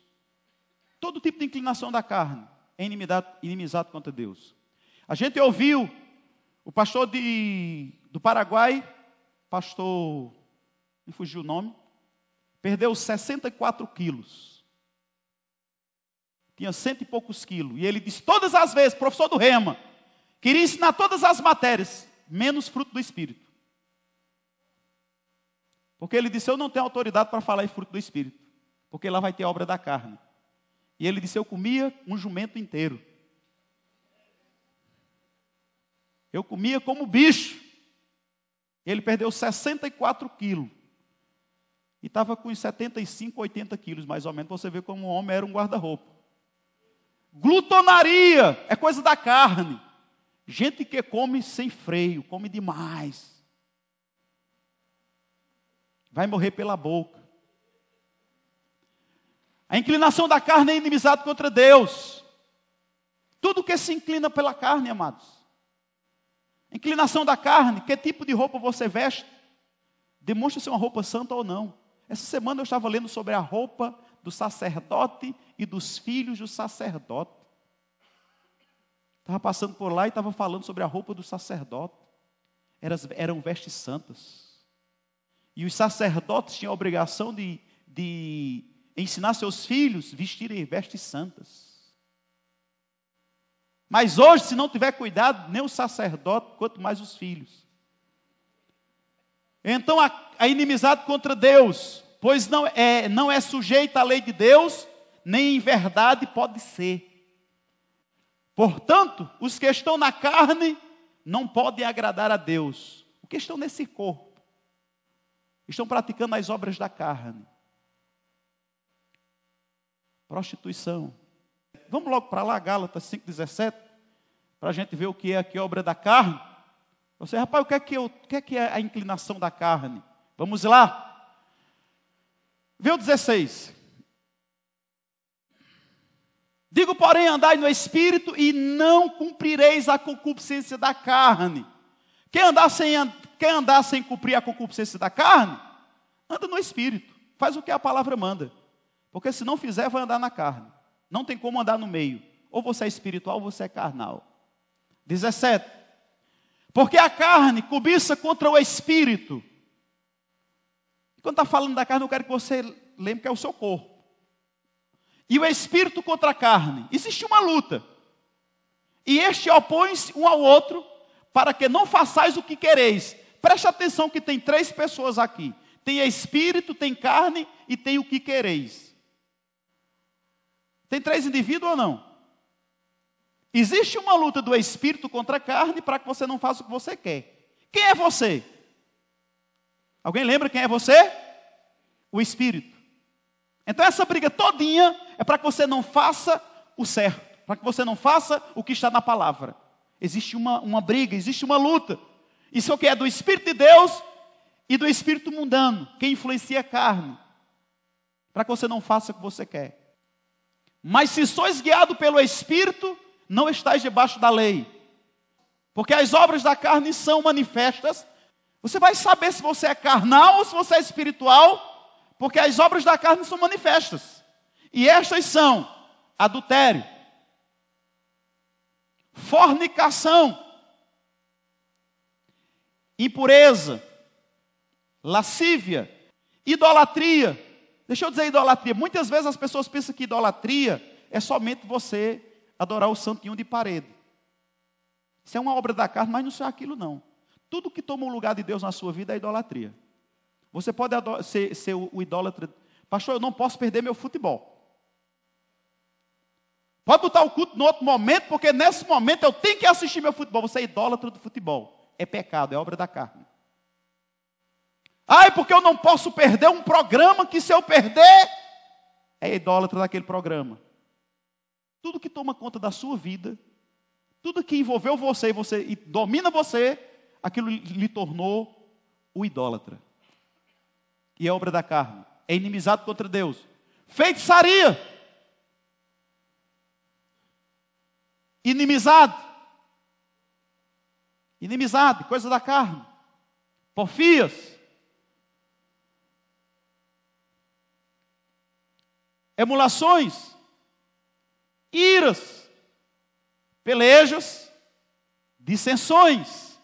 [SPEAKER 1] Todo tipo de inclinação da carne é inimizado, inimizado contra Deus. A gente ouviu o pastor de, do Paraguai, pastor, me fugiu o nome, perdeu 64 quilos. Tinha cento e poucos quilos. E ele disse todas as vezes, professor do Rema, queria ensinar todas as matérias, menos fruto do Espírito. Porque ele disse: Eu não tenho autoridade para falar em fruto do Espírito, porque lá vai ter obra da carne. E ele disse: Eu comia um jumento inteiro. Eu comia como bicho. Ele perdeu 64 quilos. E estava com 75, 80 quilos, mais ou menos. Você vê como o homem era um guarda-roupa. Glutonaria é coisa da carne. Gente que come sem freio, come demais. Vai morrer pela boca. A inclinação da carne é inimizado contra Deus. Tudo que se inclina pela carne, amados. Inclinação da carne, que tipo de roupa você veste, demonstra se é uma roupa santa ou não. Essa semana eu estava lendo sobre a roupa do sacerdote e dos filhos do sacerdote. Estava passando por lá e estava falando sobre a roupa do sacerdote. Eram, eram vestes santas. E os sacerdotes tinham a obrigação de, de ensinar seus filhos a vestirem vestes santas. Mas hoje, se não tiver cuidado, nem o sacerdote, quanto mais os filhos. Então a, a inimizade contra Deus, pois não é, não é sujeita à lei de Deus, nem em verdade pode ser. Portanto, os que estão na carne não podem agradar a Deus. O que estão nesse corpo? Estão praticando as obras da carne prostituição. Vamos logo para lá, Gálatas 5,17, para a gente ver o que é aqui obra da carne. Você, rapaz, o que, é que, eu, o que é que é a inclinação da carne? Vamos lá. Vê o 16. Digo, porém, andai no espírito e não cumprireis a concupiscência da carne. Quem andar sem, quem andar sem cumprir a concupiscência da carne, anda no espírito. Faz o que a palavra manda. Porque se não fizer, vai andar na carne. Não tem como andar no meio. Ou você é espiritual ou você é carnal. 17. Porque a carne cobiça contra o espírito. Quando está falando da carne, eu quero que você lembre que é o seu corpo. E o espírito contra a carne. Existe uma luta. E este opõe-se um ao outro para que não façais o que quereis. Preste atenção que tem três pessoas aqui. Tem espírito, tem carne e tem o que quereis. Tem três indivíduos ou não? Existe uma luta do espírito contra a carne para que você não faça o que você quer. Quem é você? Alguém lembra quem é você? O espírito. Então essa briga todinha é para que você não faça o certo, para que você não faça o que está na palavra. Existe uma, uma briga, existe uma luta. Isso é o que é do Espírito de Deus e do Espírito mundano, que influencia a carne, para que você não faça o que você quer. Mas se sois guiado pelo Espírito, não estáis debaixo da lei. Porque as obras da carne são manifestas. Você vai saber se você é carnal ou se você é espiritual, porque as obras da carne são manifestas. E estas são adultério, fornicação, impureza, lascívia, idolatria. Deixa eu dizer idolatria. Muitas vezes as pessoas pensam que idolatria é somente você adorar o santinho de parede. Isso é uma obra da carne, mas não é aquilo não. Tudo que toma o lugar de Deus na sua vida é idolatria. Você pode ser, ser o, o idólatra. Pastor, eu não posso perder meu futebol. Pode botar o culto no outro momento, porque nesse momento eu tenho que assistir meu futebol. Você é idólatra do futebol. É pecado, é obra da carne. Ai, porque eu não posso perder um programa que se eu perder, é idólatra daquele programa. Tudo que toma conta da sua vida, tudo que envolveu você você e domina você, aquilo lhe tornou o idólatra. E é obra da carne. É inimizado contra Deus. Feitiçaria. Inimizade. Inimizade, coisa da carne. Porfias. Emulações iras, pelejas, dissensões,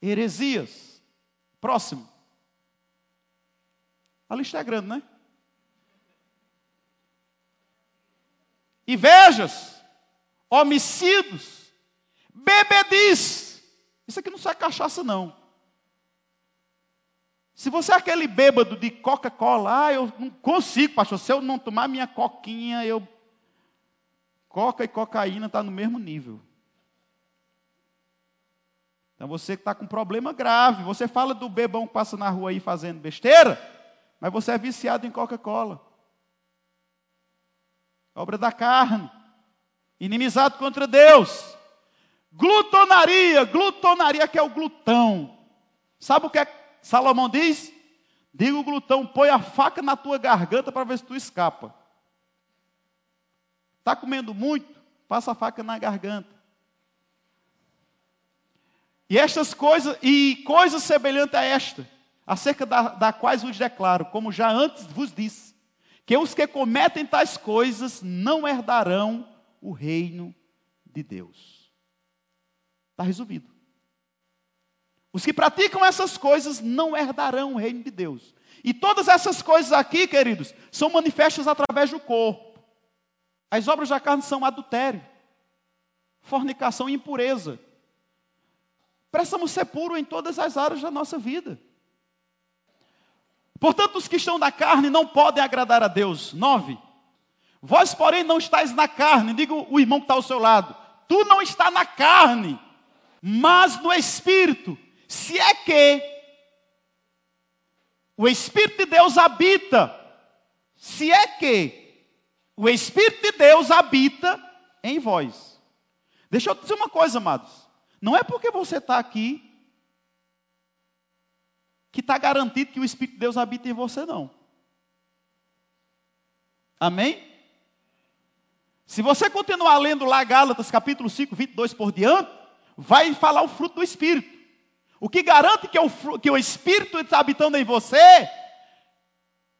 [SPEAKER 1] heresias. Próximo. A lista é grande, né? Invejas, homicídios, bebediz. Isso aqui não sai cachaça, não. Se você é aquele bêbado de Coca-Cola, ah, eu não consigo, pastor. Se eu não tomar minha coquinha, eu Coca e cocaína está no mesmo nível. Então você está com problema grave. Você fala do bebão que passa na rua aí fazendo besteira, mas você é viciado em Coca-Cola. Obra da carne. Inimizado contra Deus. Glutonaria, glutonaria que é o glutão. Sabe o que é Salomão diz? Diga o glutão, põe a faca na tua garganta para ver se tu escapa. Está comendo muito? Passa a faca na garganta. E estas coisas, e coisas semelhantes a esta, acerca da, da quais vos declaro, como já antes vos disse, que os que cometem tais coisas não herdarão o reino de Deus. Está resolvido. Os que praticam essas coisas não herdarão o reino de Deus. E todas essas coisas aqui, queridos, são manifestas através do corpo. As obras da carne são adultério, fornicação e impureza. Precisamos ser puros em todas as áreas da nossa vida. Portanto, os que estão na carne não podem agradar a Deus. Nove. Vós, porém, não estáis na carne. Diga o irmão que está ao seu lado. Tu não está na carne, mas no Espírito. Se é que o Espírito de Deus habita. Se é que o Espírito de Deus habita em vós. Deixa eu dizer uma coisa, amados. Não é porque você está aqui que está garantido que o Espírito de Deus habita em você, não. Amém? Se você continuar lendo lá Gálatas capítulo 5, 22 por diante, vai falar o fruto do Espírito. O que garante que o, que o Espírito está habitando em você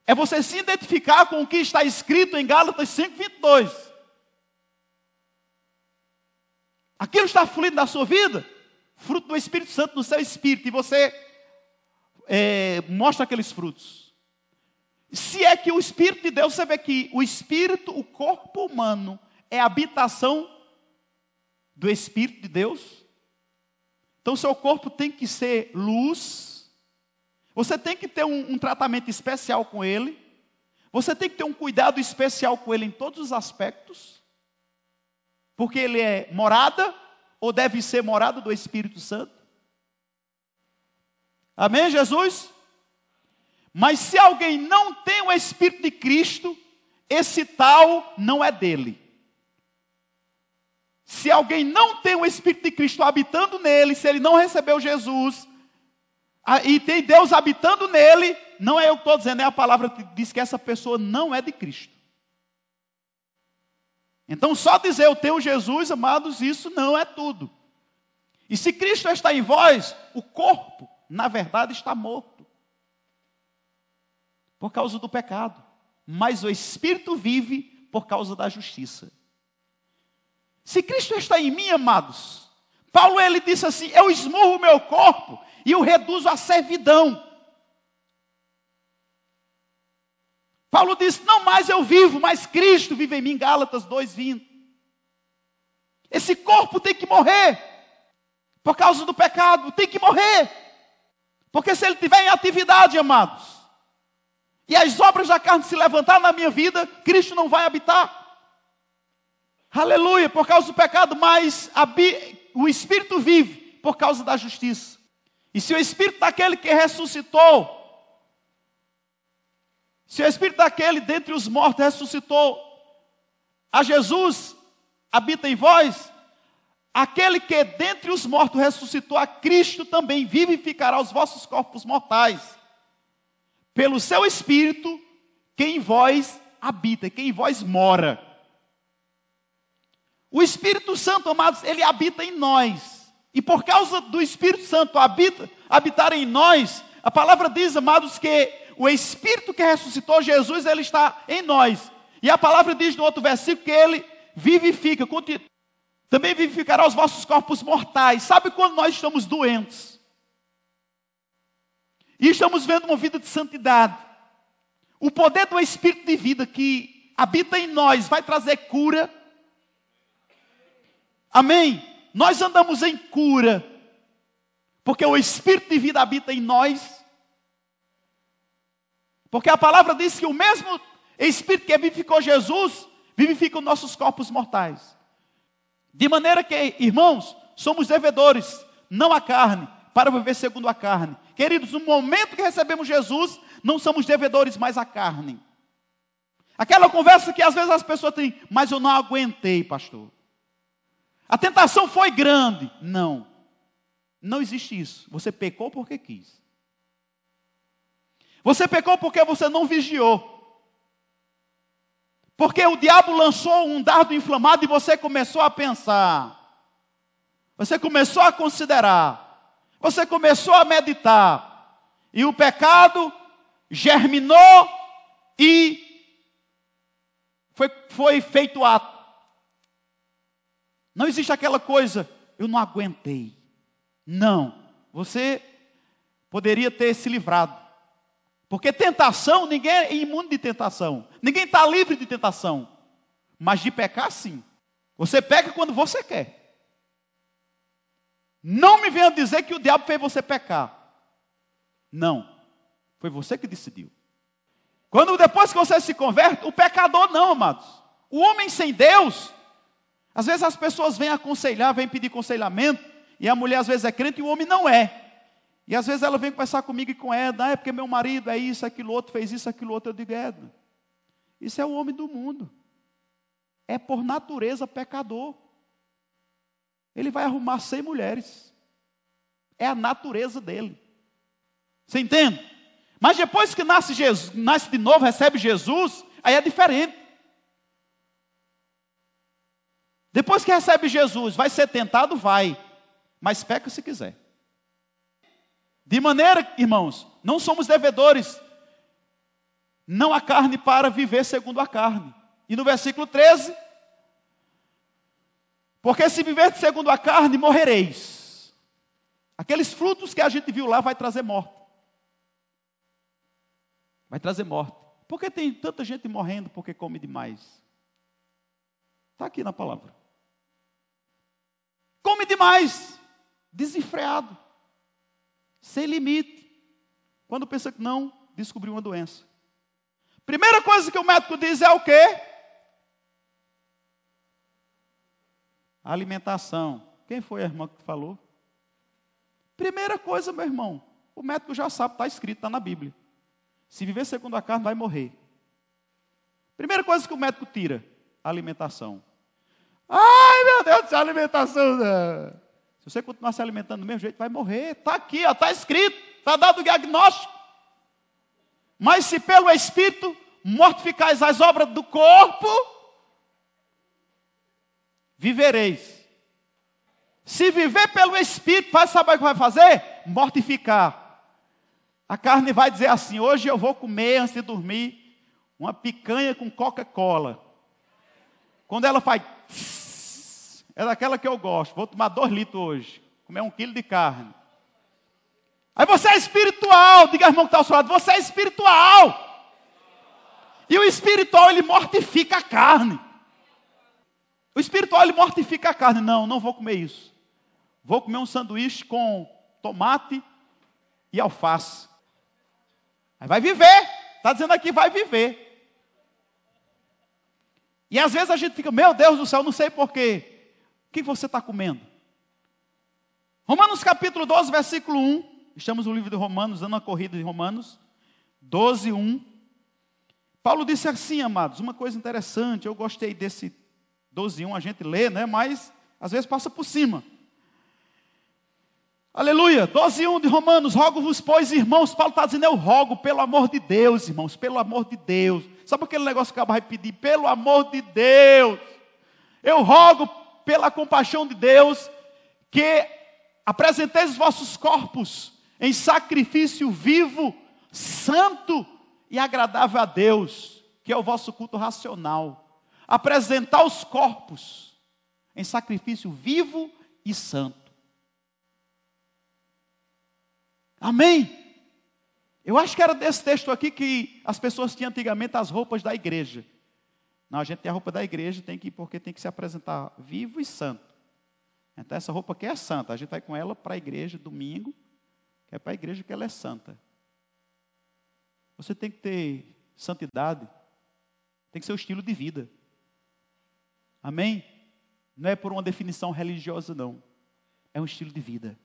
[SPEAKER 1] é você se identificar com o que está escrito em Gálatas 5, 22. Aquilo está fluindo na sua vida? fruto do Espírito Santo no seu espírito, e você é, mostra aqueles frutos. Se é que o Espírito de Deus, vê que o Espírito, o corpo humano, é a habitação do Espírito de Deus. Então, seu corpo tem que ser luz, você tem que ter um, um tratamento especial com ele, você tem que ter um cuidado especial com ele em todos os aspectos, porque ele é morada, ou deve ser morada do Espírito Santo. Amém, Jesus? Mas se alguém não tem o Espírito de Cristo, esse tal não é dele. Se alguém não tem o Espírito de Cristo habitando nele, se ele não recebeu Jesus, e tem Deus habitando nele, não é eu que estou dizendo, é a palavra que diz que essa pessoa não é de Cristo. Então, só dizer eu tenho Jesus, amados, isso não é tudo. E se Cristo está em vós, o corpo, na verdade, está morto por causa do pecado, mas o Espírito vive por causa da justiça. Se Cristo está em mim, amados, Paulo ele disse assim: Eu esmurro o meu corpo e o reduzo à servidão. Paulo disse: Não mais eu vivo, mas Cristo vive em mim. Gálatas 2,20. Esse corpo tem que morrer por causa do pecado, tem que morrer. Porque se ele estiver em atividade, amados, e as obras da carne se levantar na minha vida, Cristo não vai habitar. Aleluia, por causa do pecado, mas o Espírito vive por causa da justiça. E se o Espírito daquele que ressuscitou, se o Espírito daquele dentre os mortos ressuscitou a Jesus, habita em vós, aquele que dentre os mortos ressuscitou a Cristo também vivificará os vossos corpos mortais, pelo seu Espírito que em vós habita, que em vós mora. O Espírito Santo, amados, ele habita em nós. E por causa do Espírito Santo habita, habitar em nós, a palavra diz, amados, que o Espírito que ressuscitou Jesus, ele está em nós. E a palavra diz no outro versículo que ele vivifica, também vivificará os vossos corpos mortais. Sabe quando nós estamos doentes? E estamos vendo uma vida de santidade. O poder do Espírito de vida que habita em nós vai trazer cura, Amém? Nós andamos em cura, porque o Espírito de vida habita em nós. Porque a palavra diz que o mesmo Espírito que vivificou Jesus, vivifica os nossos corpos mortais. De maneira que, irmãos, somos devedores, não a carne, para viver segundo a carne. Queridos, no momento que recebemos Jesus, não somos devedores mais à carne. Aquela conversa que às vezes as pessoas têm, mas eu não aguentei, pastor. A tentação foi grande. Não. Não existe isso. Você pecou porque quis. Você pecou porque você não vigiou. Porque o diabo lançou um dardo inflamado e você começou a pensar. Você começou a considerar. Você começou a meditar. E o pecado germinou e foi, foi feito ato. Não existe aquela coisa, eu não aguentei. Não, você poderia ter se livrado. Porque tentação, ninguém é imune de tentação. Ninguém está livre de tentação. Mas de pecar, sim. Você peca quando você quer. Não me venha dizer que o diabo fez você pecar. Não. Foi você que decidiu. Quando depois que você se converte, o pecador não, amados. O homem sem Deus, às vezes as pessoas vêm aconselhar, vêm pedir aconselhamento, e a mulher às vezes é crente e o homem não é. E às vezes ela vem conversar comigo e com Edna, ah, é porque meu marido é isso, aquilo outro, fez isso, aquilo outro. Eu digo, Edna, isso é o homem do mundo. É por natureza pecador. Ele vai arrumar 100 mulheres. É a natureza dele. Você entende? Mas depois que nasce, Jesus, nasce de novo, recebe Jesus, aí é diferente. Depois que recebe Jesus, vai ser tentado? Vai. Mas peca se quiser. De maneira, irmãos, não somos devedores, não a carne para viver segundo a carne. E no versículo 13, porque se viver segundo a carne, morrereis. Aqueles frutos que a gente viu lá vai trazer morte. Vai trazer morte. Por que tem tanta gente morrendo porque come demais? Está aqui na palavra. Come demais, desenfreado, sem limite. Quando pensa que não, descobriu uma doença. Primeira coisa que o médico diz é o quê? Alimentação. Quem foi a irmã que falou? Primeira coisa, meu irmão, o médico já sabe, está escrito, está na Bíblia. Se viver segundo a carne, vai morrer. Primeira coisa que o médico tira, alimentação. Ai, meu Deus alimentação. Né? Se você continuar se alimentando do mesmo jeito, vai morrer. Está aqui, está escrito, está dado o diagnóstico. Mas se pelo Espírito mortificais as obras do corpo, vivereis. Se viver pelo Espírito, vai saber o que vai fazer? Mortificar. A carne vai dizer assim: hoje eu vou comer antes de dormir uma picanha com Coca-Cola. Quando ela faz, é daquela que eu gosto. Vou tomar dois litros hoje, comer um quilo de carne. Aí você é espiritual, diga irmão que está ao seu lado, você é espiritual. E o espiritual ele mortifica a carne. O espiritual ele mortifica a carne. Não, não vou comer isso. Vou comer um sanduíche com tomate e alface. Aí vai viver. Está dizendo aqui, vai viver. E às vezes a gente fica, meu Deus do céu, não sei porquê. Que você está comendo? Romanos capítulo 12, versículo 1. Estamos no livro de Romanos, dando uma corrida de Romanos. 12, 1. Paulo disse assim, amados, uma coisa interessante. Eu gostei desse 12, 1, a gente lê, né? Mas às vezes passa por cima. Aleluia, 12 1 de Romanos, rogo-vos, pois, irmãos, Paulo está dizendo, eu rogo, pelo amor de Deus, irmãos, pelo amor de Deus. Sabe aquele negócio que acaba de pedir? Pelo amor de Deus. Eu rogo, pela compaixão de Deus, que apresenteis os vossos corpos em sacrifício vivo, santo e agradável a Deus, que é o vosso culto racional. Apresentar os corpos em sacrifício vivo e santo. Amém? Eu acho que era desse texto aqui que as pessoas tinham antigamente as roupas da igreja. Não, a gente tem a roupa da igreja, tem que porque tem que se apresentar vivo e santo. Então essa roupa aqui é santa. A gente vai com ela para a igreja domingo, que é para a igreja que ela é santa. Você tem que ter santidade, tem que ser o estilo de vida. Amém? Não é por uma definição religiosa, não. É um estilo de vida.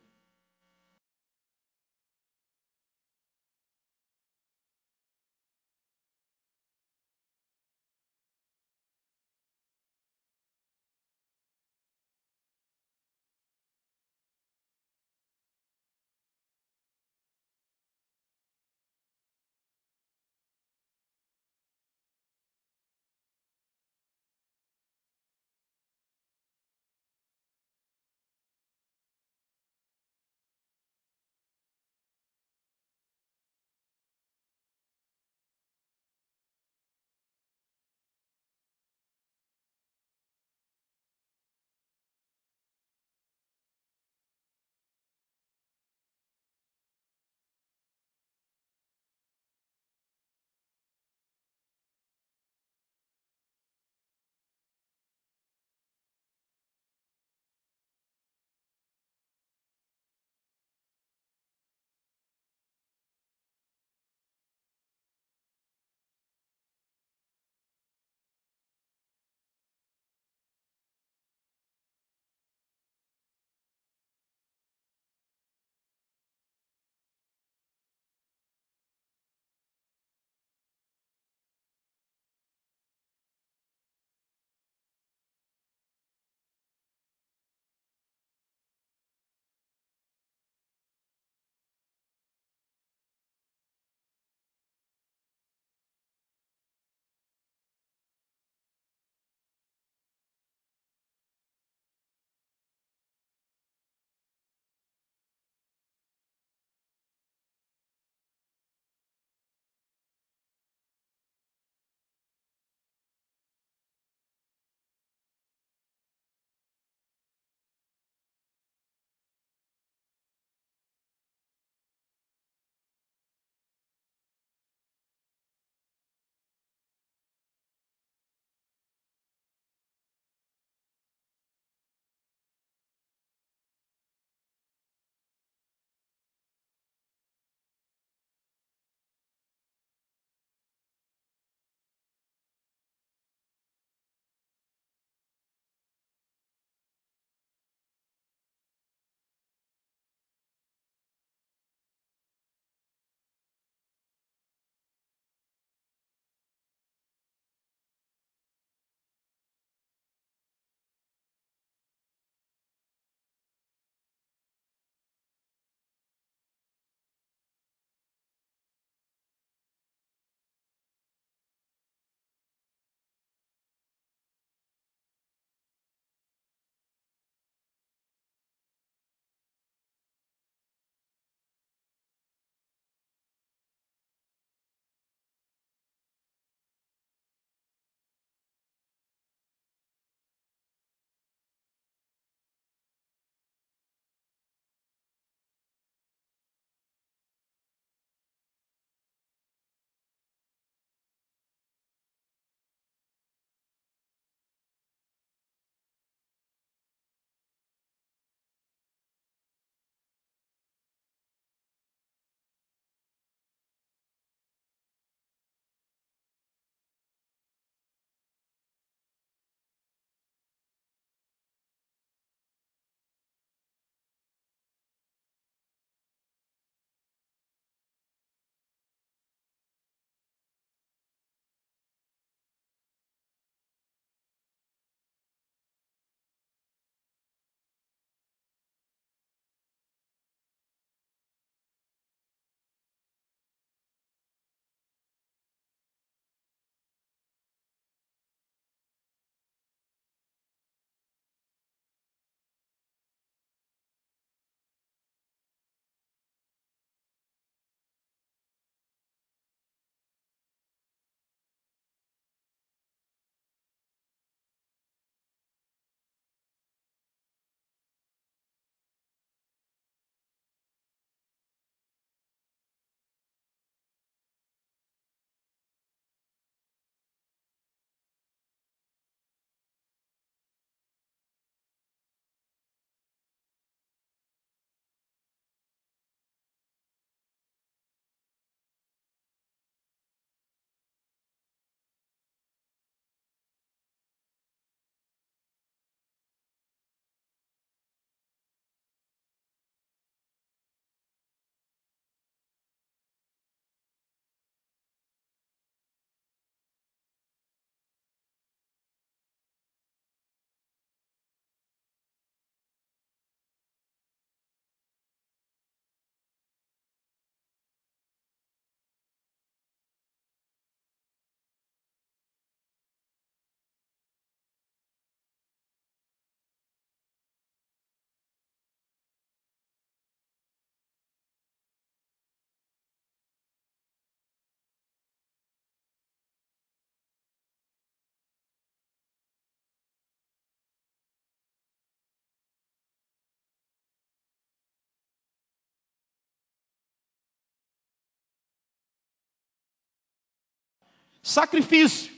[SPEAKER 1] Sacrifício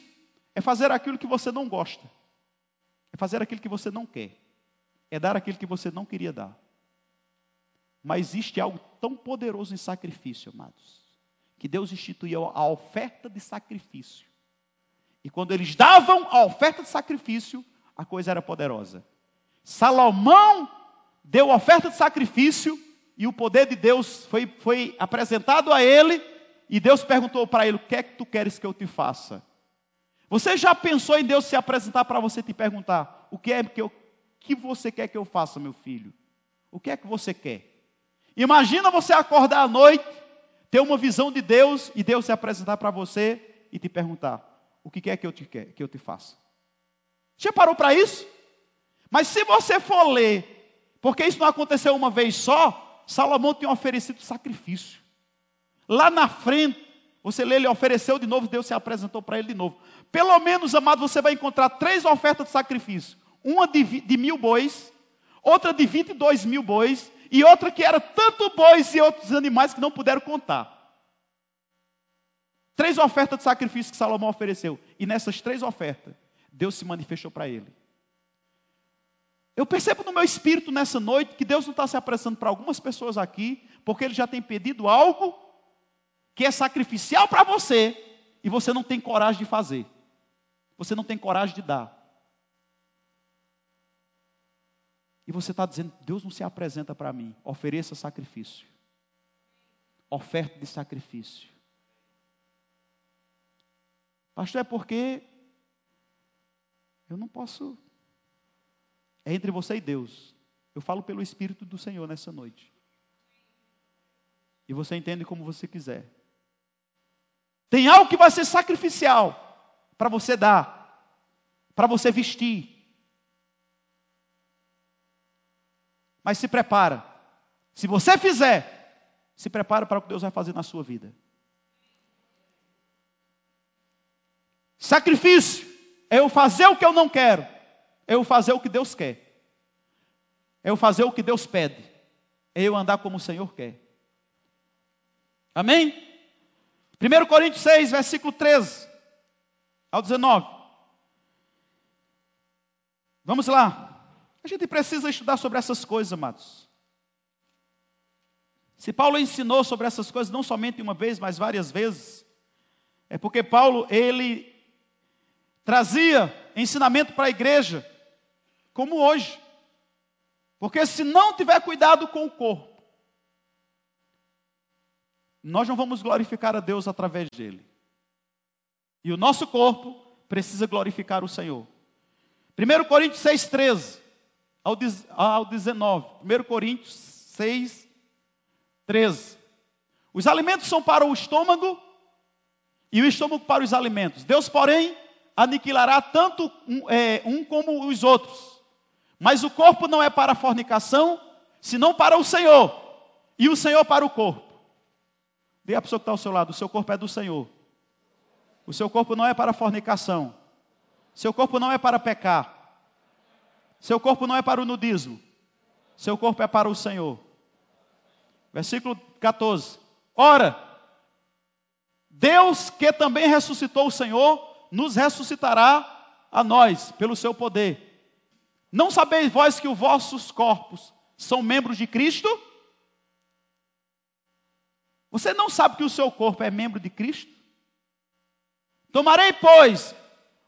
[SPEAKER 1] é fazer aquilo que você não gosta, é fazer aquilo que você não quer, é dar aquilo que você não queria dar. Mas existe algo tão poderoso em sacrifício, amados, que Deus instituiu a oferta de sacrifício. E quando eles davam a oferta de sacrifício, a coisa era poderosa. Salomão deu oferta de sacrifício e o poder de Deus foi, foi apresentado a ele. E Deus perguntou para ele: O que é que tu queres que eu te faça? Você já pensou em Deus se apresentar para você te perguntar: O que é que, eu, que você quer que eu faça, meu filho? O que é que você quer? Imagina você acordar à noite, ter uma visão de Deus e Deus se apresentar para você e te perguntar: O que é que eu te, quer, que eu te faça? Já parou para isso? Mas se você for ler, porque isso não aconteceu uma vez só, Salomão tinha oferecido sacrifício. Lá na frente, você lê, ele ofereceu de novo, Deus se apresentou para ele de novo. Pelo menos, amado, você vai encontrar três ofertas de sacrifício: uma de, de mil bois, outra de 22 mil bois, e outra que era tanto bois e outros animais que não puderam contar. Três ofertas de sacrifício que Salomão ofereceu. E nessas três ofertas, Deus se manifestou para ele. Eu percebo no meu espírito nessa noite que Deus não está se apresentando para algumas pessoas aqui, porque Ele já tem pedido algo que é sacrificial para você e você não tem coragem de fazer. Você não tem coragem de dar. E você está dizendo, Deus não se apresenta para mim. Ofereça sacrifício. Oferta de sacrifício. Pastor, é porque eu não posso. É entre você e Deus. Eu falo pelo Espírito do Senhor nessa noite. E você entende como você quiser. Tem algo que vai ser sacrificial para você dar, para você vestir. Mas se prepara. Se você fizer, se prepara para o que Deus vai fazer na sua vida. Sacrifício é eu fazer o que eu não quero, é eu fazer o que Deus quer, é eu fazer o que Deus pede, é eu andar como o Senhor quer. Amém? 1 Coríntios 6, versículo 13 ao 19. Vamos lá. A gente precisa estudar sobre essas coisas, amados. Se Paulo ensinou sobre essas coisas não somente uma vez, mas várias vezes, é porque Paulo, ele trazia ensinamento para a igreja, como hoje. Porque se não tiver cuidado com o corpo, nós não vamos glorificar a Deus através dele. E o nosso corpo precisa glorificar o Senhor. 1 Coríntios 6, 13 ao 19. 1 Coríntios 6, 13. Os alimentos são para o estômago e o estômago para os alimentos. Deus, porém, aniquilará tanto um, é, um como os outros. Mas o corpo não é para a fornicação, senão para o Senhor, e o Senhor para o corpo. Dê a pessoa que está ao seu lado: o seu corpo é do Senhor. O seu corpo não é para fornicação. Seu corpo não é para pecar. Seu corpo não é para o nudismo. Seu corpo é para o Senhor. Versículo 14. Ora, Deus que também ressuscitou o Senhor, nos ressuscitará a nós, pelo seu poder. Não sabeis vós que os vossos corpos são membros de Cristo? Você não sabe que o seu corpo é membro de Cristo? Tomarei, pois,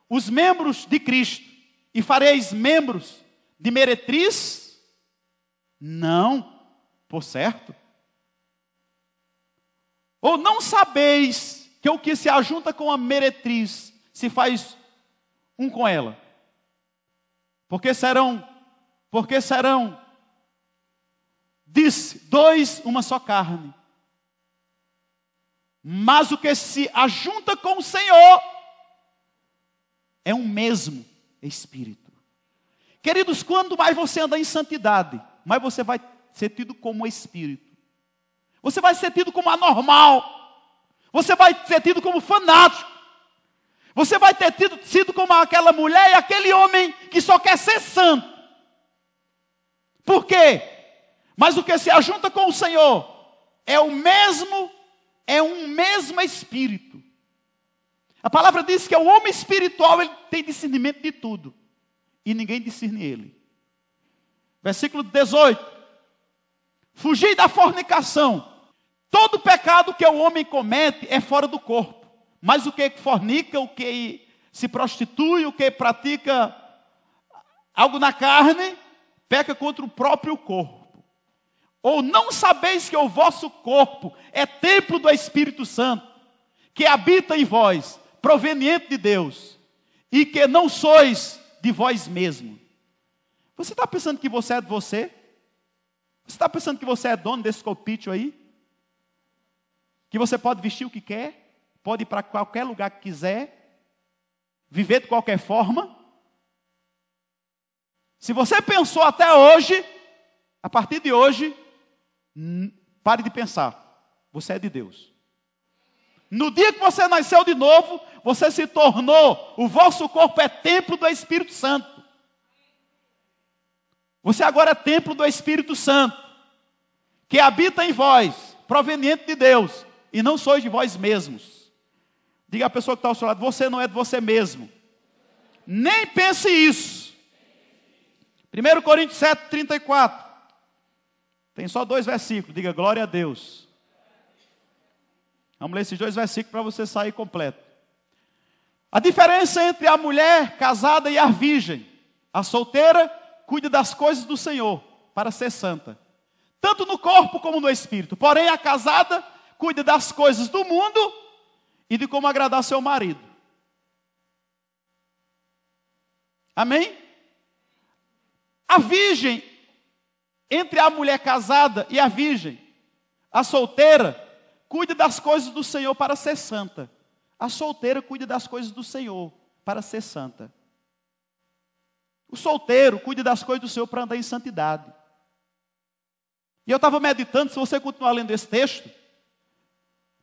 [SPEAKER 1] os membros de Cristo e fareis membros de meretriz? Não, por certo. Ou não sabeis que o que se ajunta com a meretriz se faz um com ela. Porque serão, porque serão, disse, dois, uma só carne. Mas o que se ajunta com o Senhor é um mesmo espírito. Queridos, quando mais você anda em santidade, mais você vai ser tido como espírito. Você vai ser tido como anormal. Você vai ser tido como fanático. Você vai ter tido, sido como aquela mulher e aquele homem que só quer ser santo. Por quê? Mas o que se ajunta com o Senhor é o mesmo, é um mesmo espírito. A palavra diz que o homem espiritual ele tem discernimento de tudo. E ninguém discerne ele. Versículo 18. Fugir da fornicação. Todo pecado que o homem comete é fora do corpo. Mas o que fornica, o que se prostitui, o que pratica algo na carne, peca contra o próprio corpo. Ou não sabeis que o vosso corpo é templo do Espírito Santo, que habita em vós, proveniente de Deus, e que não sois de vós mesmo. Você está pensando que você é de você? Você está pensando que você é dono desse copítio aí? Que você pode vestir o que quer? Pode ir para qualquer lugar que quiser? Viver de qualquer forma? Se você pensou até hoje, a partir de hoje, pare de pensar. Você é de Deus. No dia que você nasceu de novo, você se tornou, o vosso corpo é templo do Espírito Santo. Você agora é templo do Espírito Santo, que habita em vós, proveniente de Deus, e não sois de vós mesmos. Diga à pessoa que está ao seu lado: você não é de você mesmo. Nem pense isso. 1 Coríntios 7, 34. Tem só dois versículos. Diga glória a Deus. Vamos ler esses dois versículos para você sair completo. A diferença entre a mulher casada e a virgem. A solteira cuida das coisas do Senhor para ser santa, tanto no corpo como no espírito. Porém, a casada cuida das coisas do mundo e de como agradar seu marido. Amém? A virgem, entre a mulher casada e a virgem, a solteira, cuida das coisas do Senhor para ser santa. A solteira cuida das coisas do Senhor para ser santa. O solteiro cuida das coisas do Senhor para andar em santidade. E eu estava meditando, se você continuar lendo esse texto,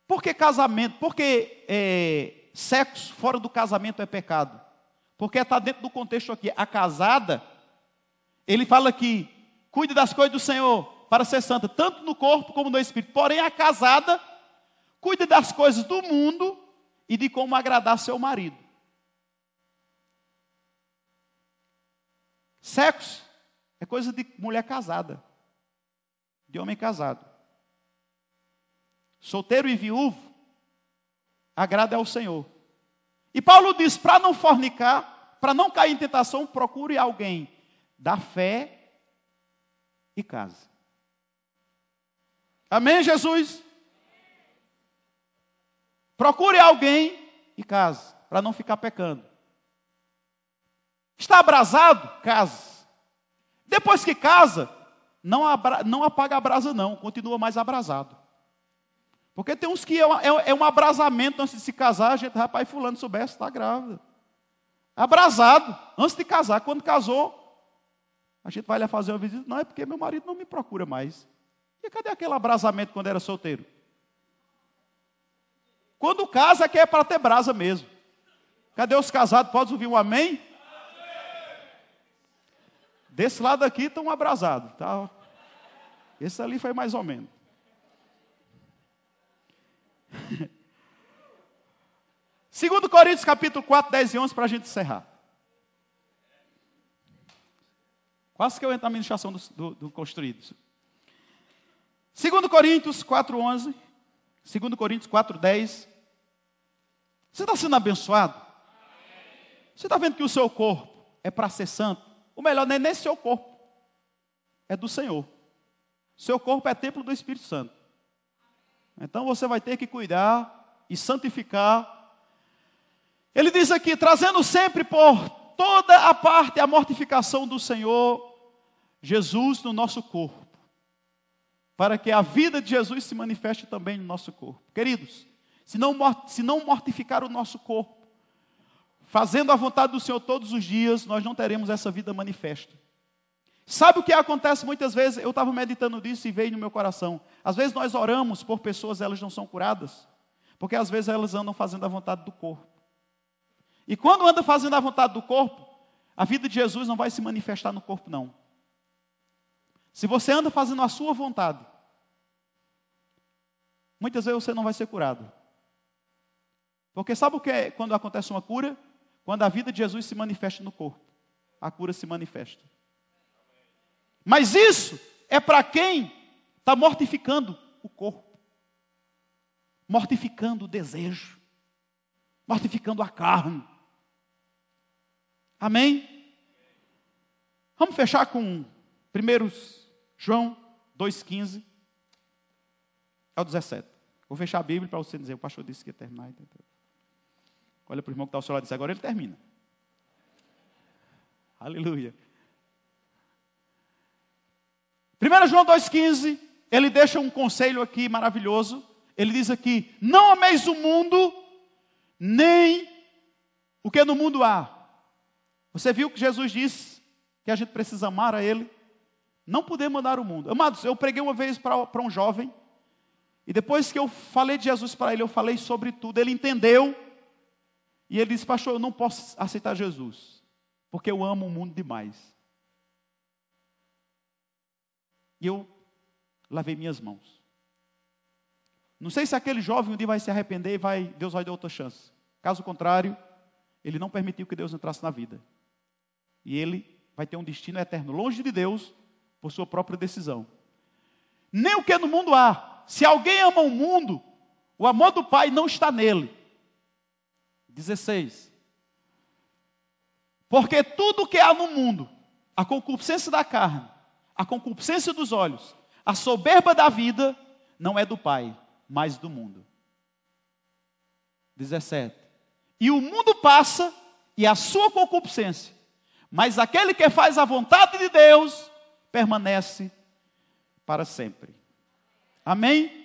[SPEAKER 1] por que casamento? Por que é, sexo fora do casamento é pecado? Porque está dentro do contexto aqui. A casada, ele fala que cuide das coisas do Senhor para ser santa, tanto no corpo como no espírito. Porém, a casada cuide das coisas do mundo e de como agradar seu marido. Sexo é coisa de mulher casada, de homem casado. Solteiro e viúvo, agrada ao Senhor. E Paulo diz: para não fornicar, para não cair em tentação, procure alguém da fé e case. Amém, Jesus? Procure alguém e case, para não ficar pecando. Está abrasado? Case. Depois que casa, não, abra, não apaga a brasa, não, continua mais abrasado. Porque tem uns que é, é, é um abrasamento antes de se casar, a gente, rapaz, fulano soubesse, está grávida. Abrasado, antes de casar, quando casou, a gente vai lá fazer uma visita, não, é porque meu marido não me procura mais. E cadê aquele abrasamento quando era solteiro? Quando casa, que é para ter brasa mesmo. Cadê os casados? Pode ouvir um amém? Desse lado aqui estão abrasados. Tá? Esse ali foi mais ou menos. Segundo Coríntios capítulo 4, 10 e 11, para a gente encerrar. Quase que eu entro na administração do, do, do construído. Segundo Coríntios 4, 11. Segundo Coríntios 4, 10. Você está sendo abençoado? Você está vendo que o seu corpo é para ser santo? O melhor não é nem seu corpo, é do Senhor. Seu corpo é templo do Espírito Santo. Então você vai ter que cuidar e santificar. Ele diz aqui: trazendo sempre por toda a parte a mortificação do Senhor Jesus no nosso corpo, para que a vida de Jesus se manifeste também no nosso corpo. Queridos, se não, se não mortificar o nosso corpo, fazendo a vontade do Senhor todos os dias, nós não teremos essa vida manifesta. Sabe o que acontece muitas vezes? Eu estava meditando nisso e veio no meu coração. Às vezes nós oramos por pessoas, elas não são curadas, porque às vezes elas andam fazendo a vontade do corpo. E quando anda fazendo a vontade do corpo, a vida de Jesus não vai se manifestar no corpo, não. Se você anda fazendo a sua vontade, muitas vezes você não vai ser curado. Porque sabe o que é quando acontece uma cura? Quando a vida de Jesus se manifesta no corpo. A cura se manifesta. Mas isso é para quem está mortificando o corpo, mortificando o desejo, mortificando a carne. Amém? Vamos fechar com 1 João 2,15 ao 17. Vou fechar a Bíblia para você dizer, o pastor disse que ia terminar. Olha para o irmão que está ao seu lado e diz, agora ele termina. Aleluia. 1 João 2,15, ele deixa um conselho aqui maravilhoso. Ele diz aqui: Não ameis o mundo, nem o que no mundo há. Você viu que Jesus disse que a gente precisa amar a Ele? Não podemos amar o mundo. Amados, eu preguei uma vez para um jovem, e depois que eu falei de Jesus para ele, eu falei sobre tudo. Ele entendeu, e ele disse: Pastor, eu não posso aceitar Jesus, porque eu amo o mundo demais. E eu lavei minhas mãos. Não sei se aquele jovem um dia vai se arrepender e vai, Deus vai dar outra chance. Caso contrário, ele não permitiu que Deus entrasse na vida. E ele vai ter um destino eterno, longe de Deus, por sua própria decisão. Nem o que no mundo há. Se alguém ama o mundo, o amor do Pai não está nele. 16. Porque tudo que há no mundo, a concupiscência da carne, a concupiscência dos olhos, a soberba da vida, não é do Pai, mas do mundo. 17. E o mundo passa e a sua concupiscência, mas aquele que faz a vontade de Deus permanece para sempre. Amém?